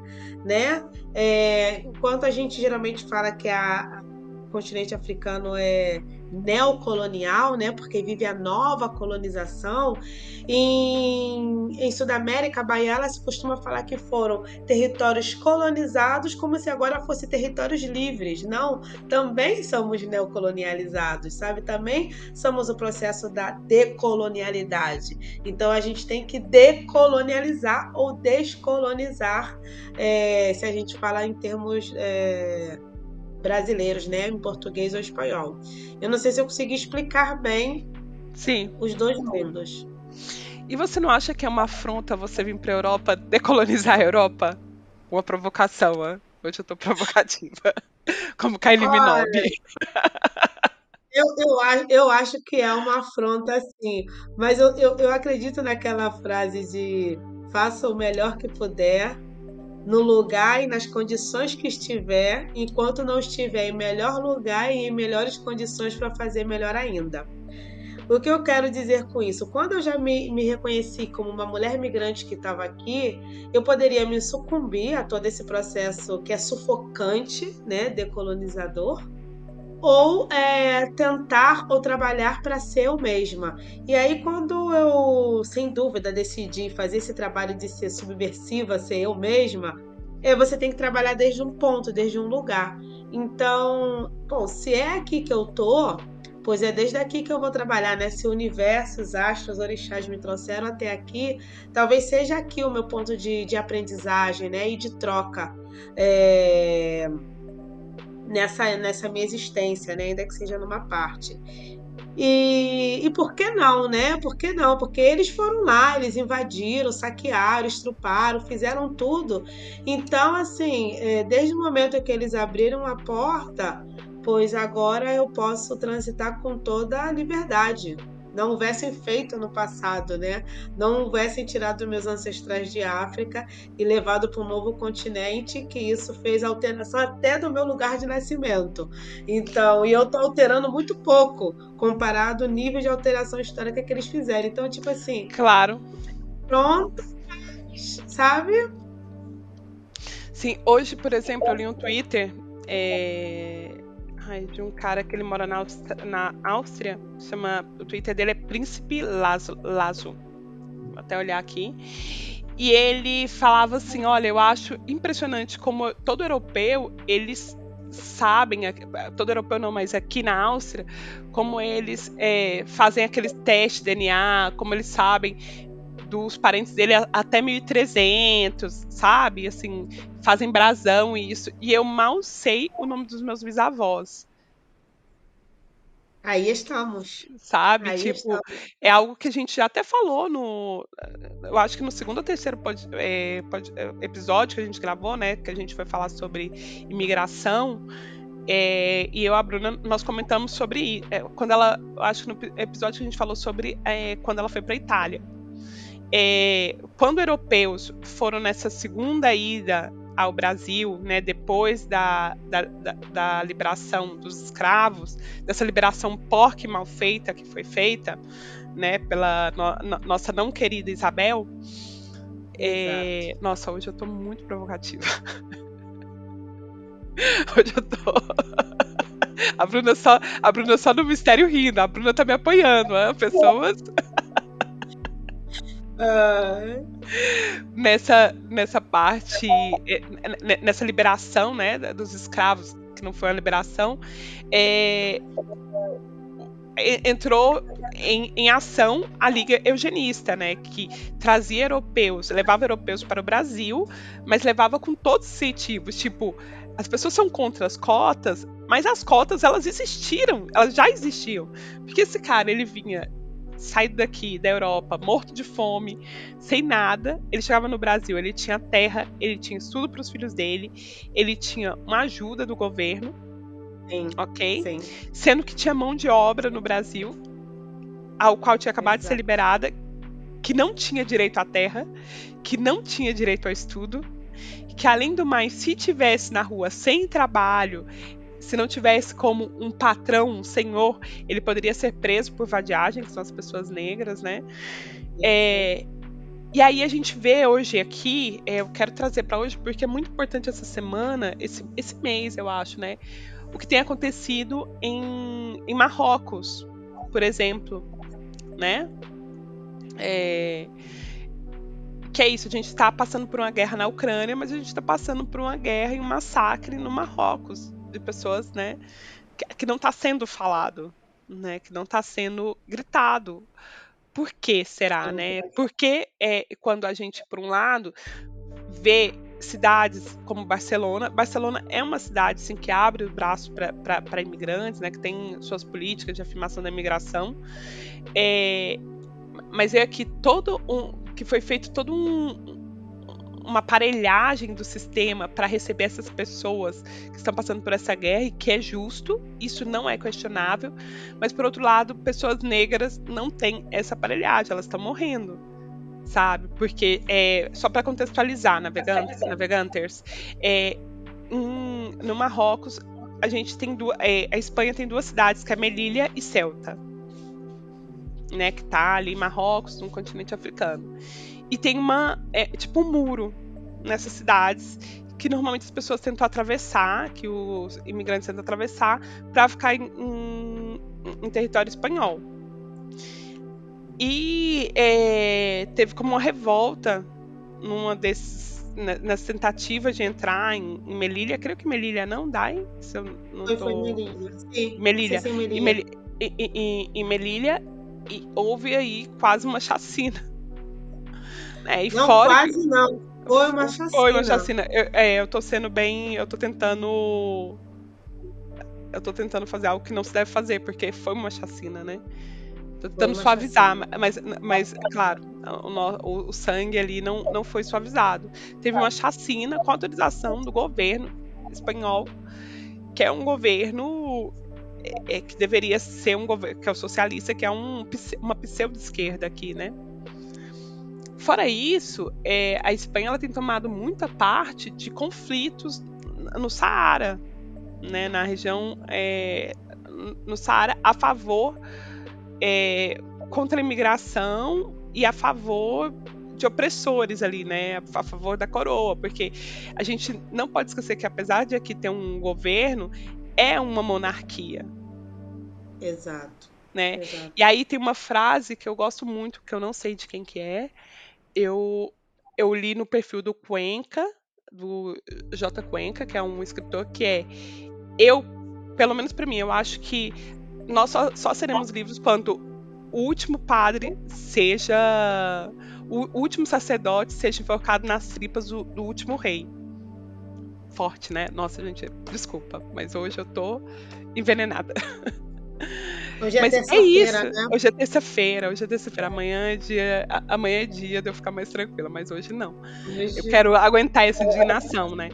né? É, enquanto a gente geralmente fala que a, o continente africano é neocolonial, né? Porque vive a nova colonização. Em, em Sudamérica, Baiana se costuma falar que foram territórios colonizados, como se agora fossem territórios livres. Não, também somos neocolonializados, sabe? Também somos o processo da decolonialidade. Então a gente tem que decolonializar ou descolonizar, é, se a gente falar em termos é, brasileiros, né? Em português ou espanhol. Eu não sei se eu consegui explicar bem Sim. os dois mundos. E você não acha que é uma afronta você vir pra Europa decolonizar a Europa? Uma provocação, ó. Hoje eu tô provocativa. [laughs] Como Kylie Olha, Minogue. [laughs] Eu, eu, a- eu acho que é uma afronta, sim. Mas eu, eu, eu acredito naquela frase de faça o melhor que puder, no lugar e nas condições que estiver, enquanto não estiver em melhor lugar e em melhores condições para fazer melhor ainda. O que eu quero dizer com isso? Quando eu já me, me reconheci como uma mulher migrante que estava aqui, eu poderia me sucumbir a todo esse processo que é sufocante, né, decolonizador, ou é, tentar ou trabalhar para ser eu mesma. E aí, quando eu, sem dúvida, decidi fazer esse trabalho de ser subversiva, ser eu mesma, é, você tem que trabalhar desde um ponto, desde um lugar. Então, bom, se é aqui que eu tô, pois é desde aqui que eu vou trabalhar, né? Se o universo, os astros, os orixás me trouxeram até aqui, talvez seja aqui o meu ponto de, de aprendizagem, né? E de troca. É nessa, nessa minha existência, né? ainda que seja numa parte. E, e por que não, né? Por que não? Porque eles foram lá, eles invadiram, saquearam, estruparam, fizeram tudo. Então, assim, é, desde o momento que eles abriram a porta, pois agora eu posso transitar com toda a liberdade. Não houvessem feito no passado, né? Não houvessem tirado meus ancestrais de África e levado para um novo continente, que isso fez alteração até do meu lugar de nascimento. Então, e eu tô alterando muito pouco comparado ao nível de alteração histórica que eles fizeram. Então, tipo assim, Claro. pronto, sabe? Sim, hoje, por exemplo, eu li um Twitter é, ai, de um cara que ele mora na, Áustria, na Áustria, chama, o Twitter dele é Príncipe Lazo, Lazo. Vou até olhar aqui. E ele falava assim, olha, eu acho impressionante como todo europeu, eles sabem, todo europeu não, mas aqui na Áustria, como eles é, fazem aqueles testes de DNA, como eles sabem dos parentes dele até 1300, sabe? Assim, fazem brasão e isso. E eu mal sei o nome dos meus bisavós. Aí estamos. Sabe? Aí tipo, estamos. é algo que a gente já até falou no. Eu acho que no segundo ou terceiro pod, é, pod, episódio que a gente gravou, né? Que a gente foi falar sobre imigração. É, e eu a Bruna, nós comentamos sobre é, quando ela, acho que no episódio que a gente falou sobre é, quando ela foi para Itália. É, quando europeus foram nessa segunda ida ao Brasil, né, depois da, da, da, da, liberação dos escravos, dessa liberação porca e mal feita que foi feita, né, pela no, no, nossa não querida Isabel. É, nossa, hoje eu tô muito provocativa. [laughs] hoje eu tô. [laughs] A Bruna só, a Bruna só no mistério rindo, a Bruna tá me apoiando, né? pessoas. [laughs] nessa, nessa parte, é, nessa liberação né, dos escravos, que não foi uma liberação, é, entrou em, em, ação a Liga Eugenista, né, que trazia europeus, levava europeus para o Brasil, mas levava com todos os incentivos, tipo, as pessoas são contra as cotas, mas as cotas elas existiram, elas já existiam, porque esse cara ele vinha saído daqui, da Europa, morto de fome, sem nada. Ele chegava no Brasil, ele tinha terra, ele tinha estudo para os filhos dele, ele tinha uma ajuda do governo. Sim, ok? Sim. Sendo que tinha mão de obra no Brasil, ao qual tinha acabado Exato. de ser liberada, que não tinha direito à terra, que não tinha direito ao estudo, que além do mais, se tivesse na rua sem trabalho, se não tivesse como um patrão, um senhor, ele poderia ser preso por vadiagem, que são as pessoas negras, né? É, e aí a gente vê hoje aqui, é, eu quero trazer para hoje porque é muito importante essa semana, esse, esse mês, eu acho, né? O que tem acontecido em, em Marrocos, por exemplo, né? É, que é isso, a gente está passando por uma guerra na Ucrânia, mas a gente está passando por uma guerra e um massacre no Marrocos, de pessoas, né, que, que não está sendo falado, né, que não está sendo gritado. Por que será, né? Porque é, quando a gente, por um lado, vê cidades como Barcelona, Barcelona é uma cidade assim, que abre o braço para imigrantes, né, que tem suas políticas de afirmação da imigração, é, mas é que todo um que foi feito todo um, uma aparelhagem do sistema para receber essas pessoas que estão passando por essa guerra e que é justo, isso não é questionável, mas por outro lado, pessoas negras não têm essa aparelhagem, elas estão morrendo, sabe? Porque é, só para contextualizar, navegantes, navegantes, é, em, no Marrocos a gente tem duas, é, a Espanha tem duas cidades, que é Melilla e Ceuta, né, que tá ali em Marrocos, no continente africano. E tem uma, é, tipo um muro nessas cidades que normalmente as pessoas tentam atravessar, que os imigrantes tentam atravessar para ficar em, em, em, território espanhol. E é, teve como uma revolta numa desses né, nas tentativas de entrar em, em Melilla, creio que Melilla não dá, hein? Se eu não foi, tô... foi Melilla. Sim, Melilla. Sim, Melilla. E, Mel... e, e, e Melilla e houve aí quase uma chacina é, e não, fora quase não. Foi uma chacina. Foi uma chacina. Eu, é, eu tô sendo bem. Eu tô tentando. Eu tô tentando fazer algo que não se deve fazer, porque foi uma chacina, né? Tô tentando suavizar, chacina. mas, mas, claro, o, o, sangue ali não, não foi suavizado. Teve uma chacina com autorização do governo espanhol, que é um governo é, é que deveria ser um governo, que é o socialista, que é um, uma pseudo-esquerda aqui, né? Fora isso, é, a Espanha ela tem tomado muita parte de conflitos no Saara, né, na região é, no Saara, a favor é, contra a imigração e a favor de opressores ali, né, a favor da coroa, porque a gente não pode esquecer que apesar de aqui ter um governo, é uma monarquia. Exato. Né? Exato. E aí tem uma frase que eu gosto muito, que eu não sei de quem que é, eu, eu li no perfil do Cuenca, do J. Cuenca, que é um escritor que é. Eu, pelo menos para mim, eu acho que nós só, só seremos livres quando o último padre seja. O, último sacerdote seja invocado nas tripas do, do último rei. Forte, né? Nossa, gente, desculpa, mas hoje eu tô envenenada. [laughs] Hoje é Mas é isso. né? Hoje é terça-feira, hoje é terça-feira. Amanhã é dia. Amanhã é dia de eu ficar mais tranquila, mas hoje não. Hoje... Eu quero aguentar essa indignação, né?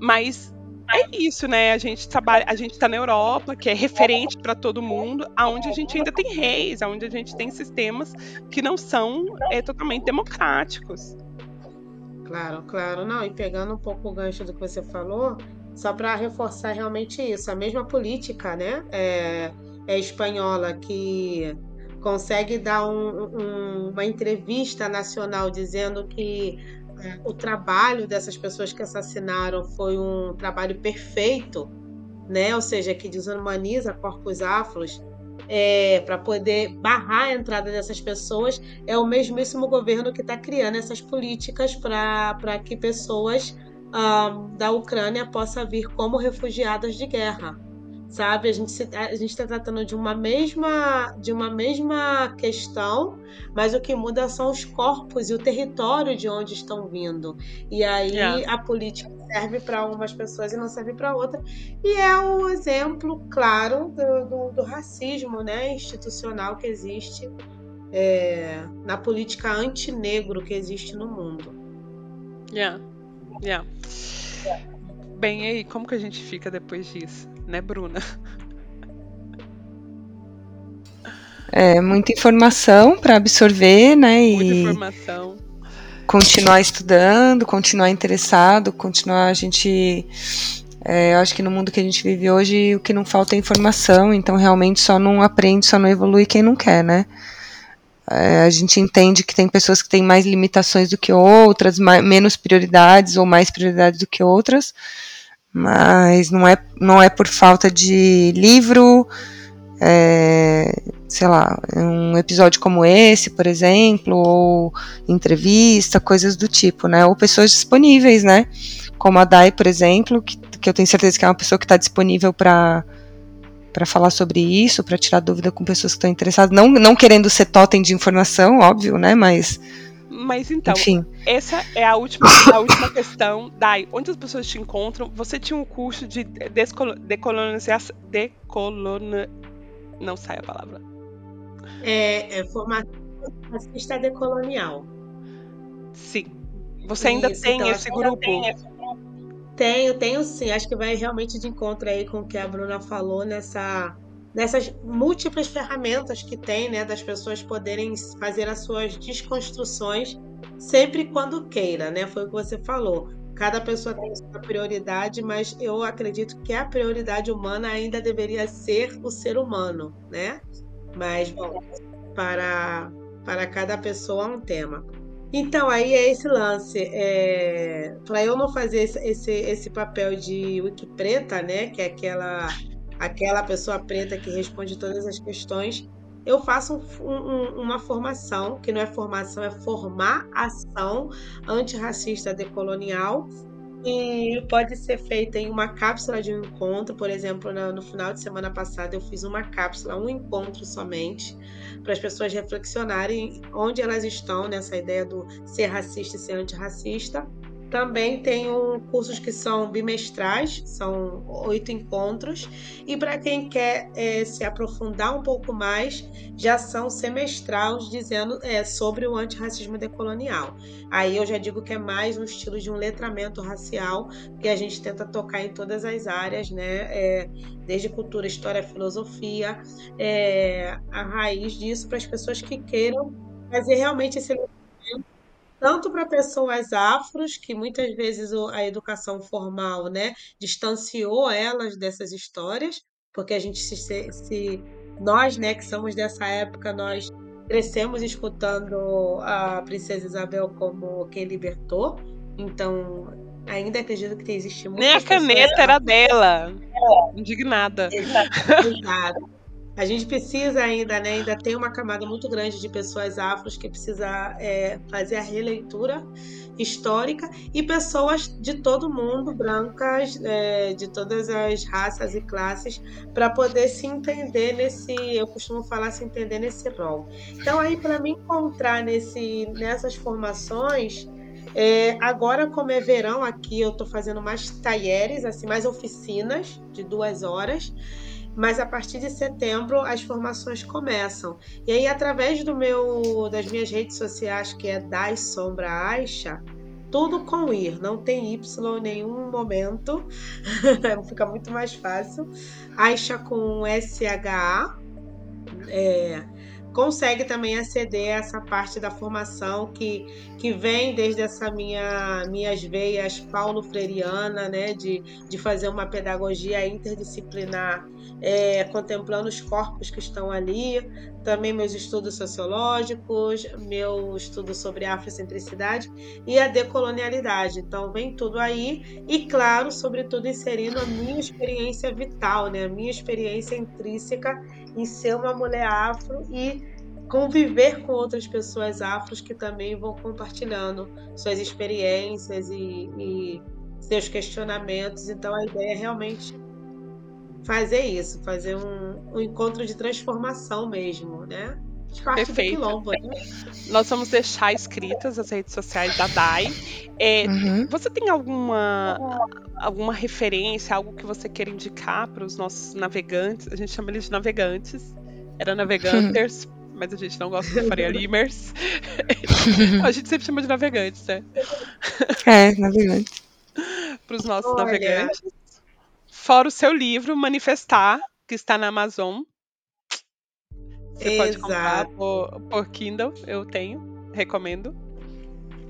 Mas é isso, né? A gente trabalha, a gente está na Europa, que é referente para todo mundo, aonde a gente ainda tem reis, aonde a gente tem sistemas que não são é, totalmente democráticos. Claro, claro. Não, e pegando um pouco o gancho do que você falou, só para reforçar realmente isso, a mesma política, né, é, é espanhola que consegue dar um, um, uma entrevista nacional dizendo que é, o trabalho dessas pessoas que assassinaram foi um trabalho perfeito, né? Ou seja, que desumaniza corpos afros é, para poder barrar a entrada dessas pessoas, é o mesmíssimo governo que está criando essas políticas para que pessoas um, da Ucrânia possam vir como refugiadas de guerra sabe? A gente a gente está tratando de uma mesma de uma mesma questão, mas o que muda são os corpos e o território de onde estão vindo. E aí é. a política serve para umas pessoas e não serve para outras. E é um exemplo claro do, do, do racismo, né, institucional que existe é, na política antinegro que existe no mundo. Yeah. Yeah. Bem, e aí, como que a gente fica depois disso? Né, Bruna? É, muita informação para absorver, né? Muita e informação. Continuar estudando, continuar interessado, continuar a gente. É, eu acho que no mundo que a gente vive hoje, o que não falta é informação, então realmente só não aprende, só não evolui quem não quer, né? É, a gente entende que tem pessoas que têm mais limitações do que outras, mais, menos prioridades ou mais prioridades do que outras, mas não é, não é por falta de livro, é, sei lá, um episódio como esse, por exemplo, ou entrevista, coisas do tipo, né? Ou pessoas disponíveis, né? Como a Dai, por exemplo, que, que eu tenho certeza que é uma pessoa que está disponível para para falar sobre isso, para tirar dúvida com pessoas que estão interessadas, não, não querendo ser totem de informação, óbvio, né? Mas mas então, Enfim. essa é a última, a última [coughs] questão. Dai, onde as pessoas te encontram? Você tinha um curso de decolonização. Decolon... Não sai a palavra. É, é formação racista decolonial. Sim. Você ainda Isso, tem então, esse grupo? Tem Tenho, tenho sim. Acho que vai realmente de encontro aí com o que a Bruna falou nessa nessas múltiplas ferramentas que tem, né, das pessoas poderem fazer as suas desconstruções sempre quando queira, né? Foi o que você falou. Cada pessoa tem sua prioridade, mas eu acredito que a prioridade humana ainda deveria ser o ser humano, né? Mas bom, para para cada pessoa um tema. Então, aí é esse lance. É, para eu não fazer esse, esse, esse papel de wiki preta, né? Que é aquela aquela pessoa preta que responde todas as questões, eu faço um, um, uma formação, que não é formação, é formar ação antirracista decolonial, e pode ser feita em uma cápsula de um encontro, por exemplo, no, no final de semana passada eu fiz uma cápsula, um encontro somente, para as pessoas reflexionarem onde elas estão nessa ideia do ser racista e ser antirracista também tenho cursos que são bimestrais, são oito encontros, e para quem quer é, se aprofundar um pouco mais, já são semestrais, dizendo é, sobre o antirracismo decolonial. Aí eu já digo que é mais um estilo de um letramento racial, que a gente tenta tocar em todas as áreas, né? É, desde cultura, história, filosofia, é, a raiz disso para as pessoas que queiram fazer realmente esse tanto para pessoas afros, que muitas vezes a educação formal né, distanciou elas dessas histórias, porque a gente se, se nós, né, que somos dessa época, nós crescemos escutando a princesa Isabel como quem libertou. Então, ainda acredito que existe muito. Nem a caneta era dela. Indignada. Exato. A gente precisa ainda, né? Ainda tem uma camada muito grande de pessoas afros que precisa é, fazer a releitura histórica e pessoas de todo mundo, brancas, é, de todas as raças e classes, para poder se entender nesse, eu costumo falar, se entender nesse rol. Então aí para me encontrar nesse, nessas formações, é, agora, como é verão aqui, eu estou fazendo mais talheres, assim, mais oficinas de duas horas mas a partir de setembro as formações começam. E aí, através do meu, das minhas redes sociais, que é Das Sombra Aixa, tudo com ir, não tem Y em nenhum momento, [laughs] fica muito mais fácil. Aisha com SHA, é, consegue também aceder a essa parte da formação que, que vem desde essa minha minhas veias paulo freiriana, né, de, de fazer uma pedagogia interdisciplinar, é, contemplando os corpos que estão ali, também meus estudos sociológicos, meu estudo sobre afrocentricidade e a decolonialidade. Então vem tudo aí e claro, sobretudo inserindo a minha experiência vital, né, a minha experiência intrínseca em ser uma mulher afro e conviver com outras pessoas afros que também vão compartilhando suas experiências e, e seus questionamentos. Então a ideia é realmente fazer isso, fazer um, um encontro de transformação mesmo, né? De parte Perfeito. do quilombo, né? Nós vamos deixar escritas as redes sociais da DAI. É, uhum. Você tem alguma, alguma referência, algo que você queira indicar para os nossos navegantes? A gente chama eles de navegantes. Era naveganters, [laughs] mas a gente não gosta de Faria Limers. [laughs] a gente sempre chama de navegantes, né? É, navegantes. Para os nossos Olha. navegantes. Fora o seu livro, Manifestar, que está na Amazon. Você Exato. pode comprar por, por Kindle, eu tenho, recomendo.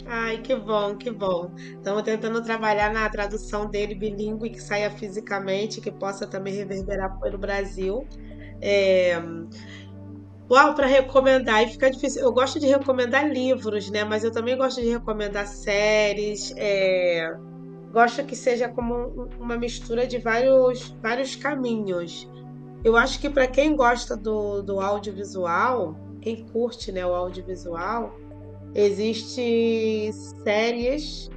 Ai, que bom, que bom. Estamos tentando trabalhar na tradução dele bilíngue, que saia fisicamente, que possa também reverberar pelo Brasil. É... Uau, para recomendar, e fica difícil. Eu gosto de recomendar livros, né? Mas eu também gosto de recomendar séries. É gosto que seja como uma mistura de vários, vários caminhos. Eu acho que para quem gosta do, do audiovisual, quem curte né, o audiovisual, existe séries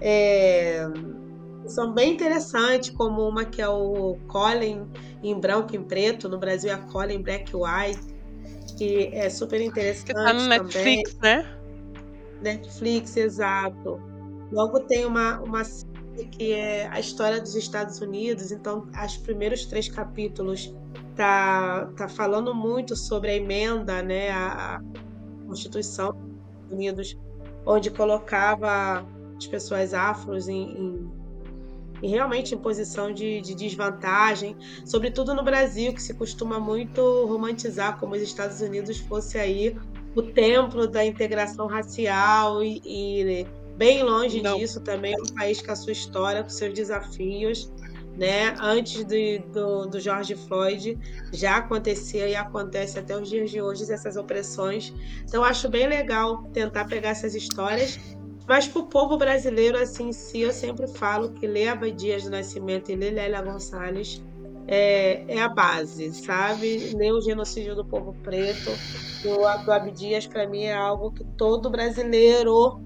é, são bem interessantes, como uma que é o Colin em branco e preto, no Brasil é a Colin Black e White, que é super interessante. Que tá no Netflix, também. né? Netflix, exato. Logo tem uma, uma que é a história dos Estados Unidos. Então, os primeiros três capítulos tá, tá falando muito sobre a emenda, né, a, Constituição dos Estados Unidos, onde colocava as pessoas afros em, em, realmente em posição de, de, desvantagem, sobretudo no Brasil, que se costuma muito romantizar como os Estados Unidos fosse aí o templo da integração racial e, e bem longe Não. disso também, é um país com a sua história, com seus desafios. Né? Antes de, do, do George Floyd já acontecia e acontece até os dias de hoje essas opressões. Então acho bem legal tentar pegar essas histórias. Mas para o povo brasileiro, assim, si, eu sempre falo que ler Abdias do Nascimento e ler Lélia Gonçalves é, é, a base, sabe? Ler o genocídio do povo preto, do, do Abdias, para mim, é algo que todo brasileiro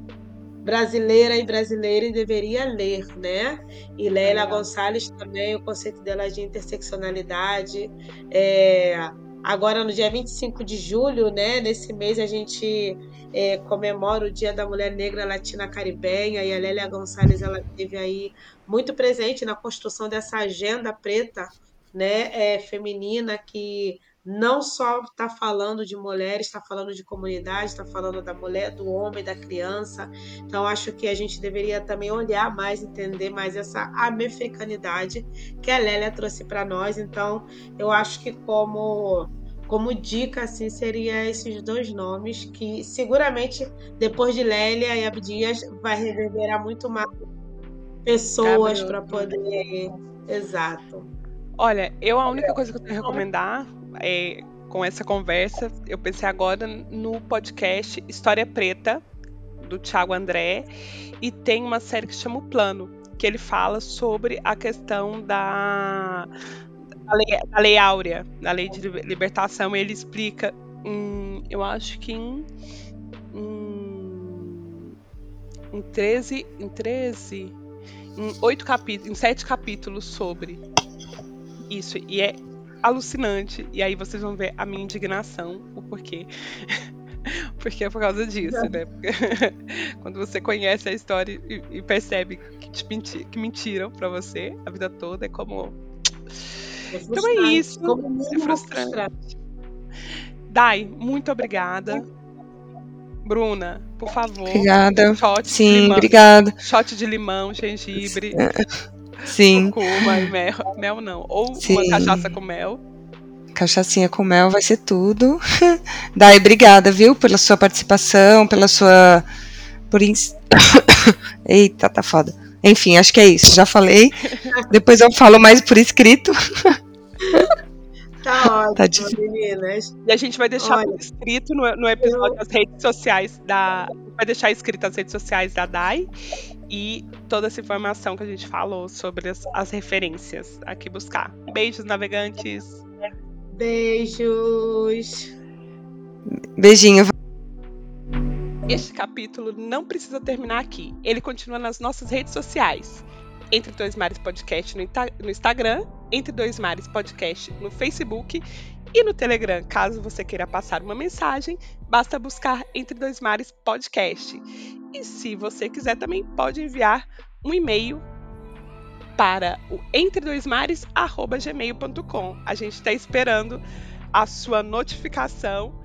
brasileira e brasileira deveria ler, né? E Leila é. Gonçalves também, o conceito dela de interseccionalidade. É, agora, no dia 25 de julho, né? Nesse mês, a gente é, comemora o Dia da Mulher Negra Latina Caribenha e a Lélia Gonçalves ela teve aí muito presente na construção dessa agenda preta, né? É, feminina que não só está falando de mulheres, está falando de comunidade, está falando da mulher, do homem, da criança. Então, acho que a gente deveria também olhar mais, entender mais essa americanidade que a Lélia trouxe para nós. Então, eu acho que como como dica, assim, seria esses dois nomes que seguramente depois de Lélia e Abdias vai reverberar muito mais pessoas para poder. Exato. Olha, eu a única coisa que eu tenho a recomendar é, com essa conversa, eu pensei agora no podcast História Preta, do Thiago André, e tem uma série que chama O Plano, que ele fala sobre a questão da, da, lei, da lei Áurea, da lei de libertação, ele explica, eu acho que em, em, em 13, em 13, em oito capítulos, em sete capítulos sobre isso, e é alucinante. E aí vocês vão ver a minha indignação, o porquê. [laughs] Porque é por causa disso, né? Porque [laughs] quando você conhece a história e, e percebe que, te menti que mentiram para você a vida toda, é como. É então é isso. É frustrante. Dai, muito obrigada. Bruna, por favor. Obrigada. Shot de Sim, limão, obrigada. shot de limão, gengibre, Sim, curcuma e mel. Mel não. Ou uma Sim. cachaça com mel. cachaçinha com mel vai ser tudo. [laughs] Dai, obrigada, viu, pela sua participação, pela sua. Por ins... [coughs] Eita, tá foda. Enfim, acho que é isso, já falei. [laughs] Depois eu falo mais por escrito. [laughs] Tá ótimo, Tá difícil. meninas. E a gente vai deixar Olha, escrito no, no episódio as redes sociais da. Vai deixar escrito as redes sociais da DAI e toda essa informação que a gente falou sobre as, as referências aqui buscar. Beijos, navegantes. Beijos. Beijinho. Este capítulo não precisa terminar aqui. Ele continua nas nossas redes sociais. Entre Dois Mares Podcast no, no Instagram, Entre Dois Mares Podcast no Facebook e no Telegram. Caso você queira passar uma mensagem, basta buscar Entre Dois Mares Podcast. E se você quiser também pode enviar um e-mail para o entredoismares@gmail.com. A gente está esperando a sua notificação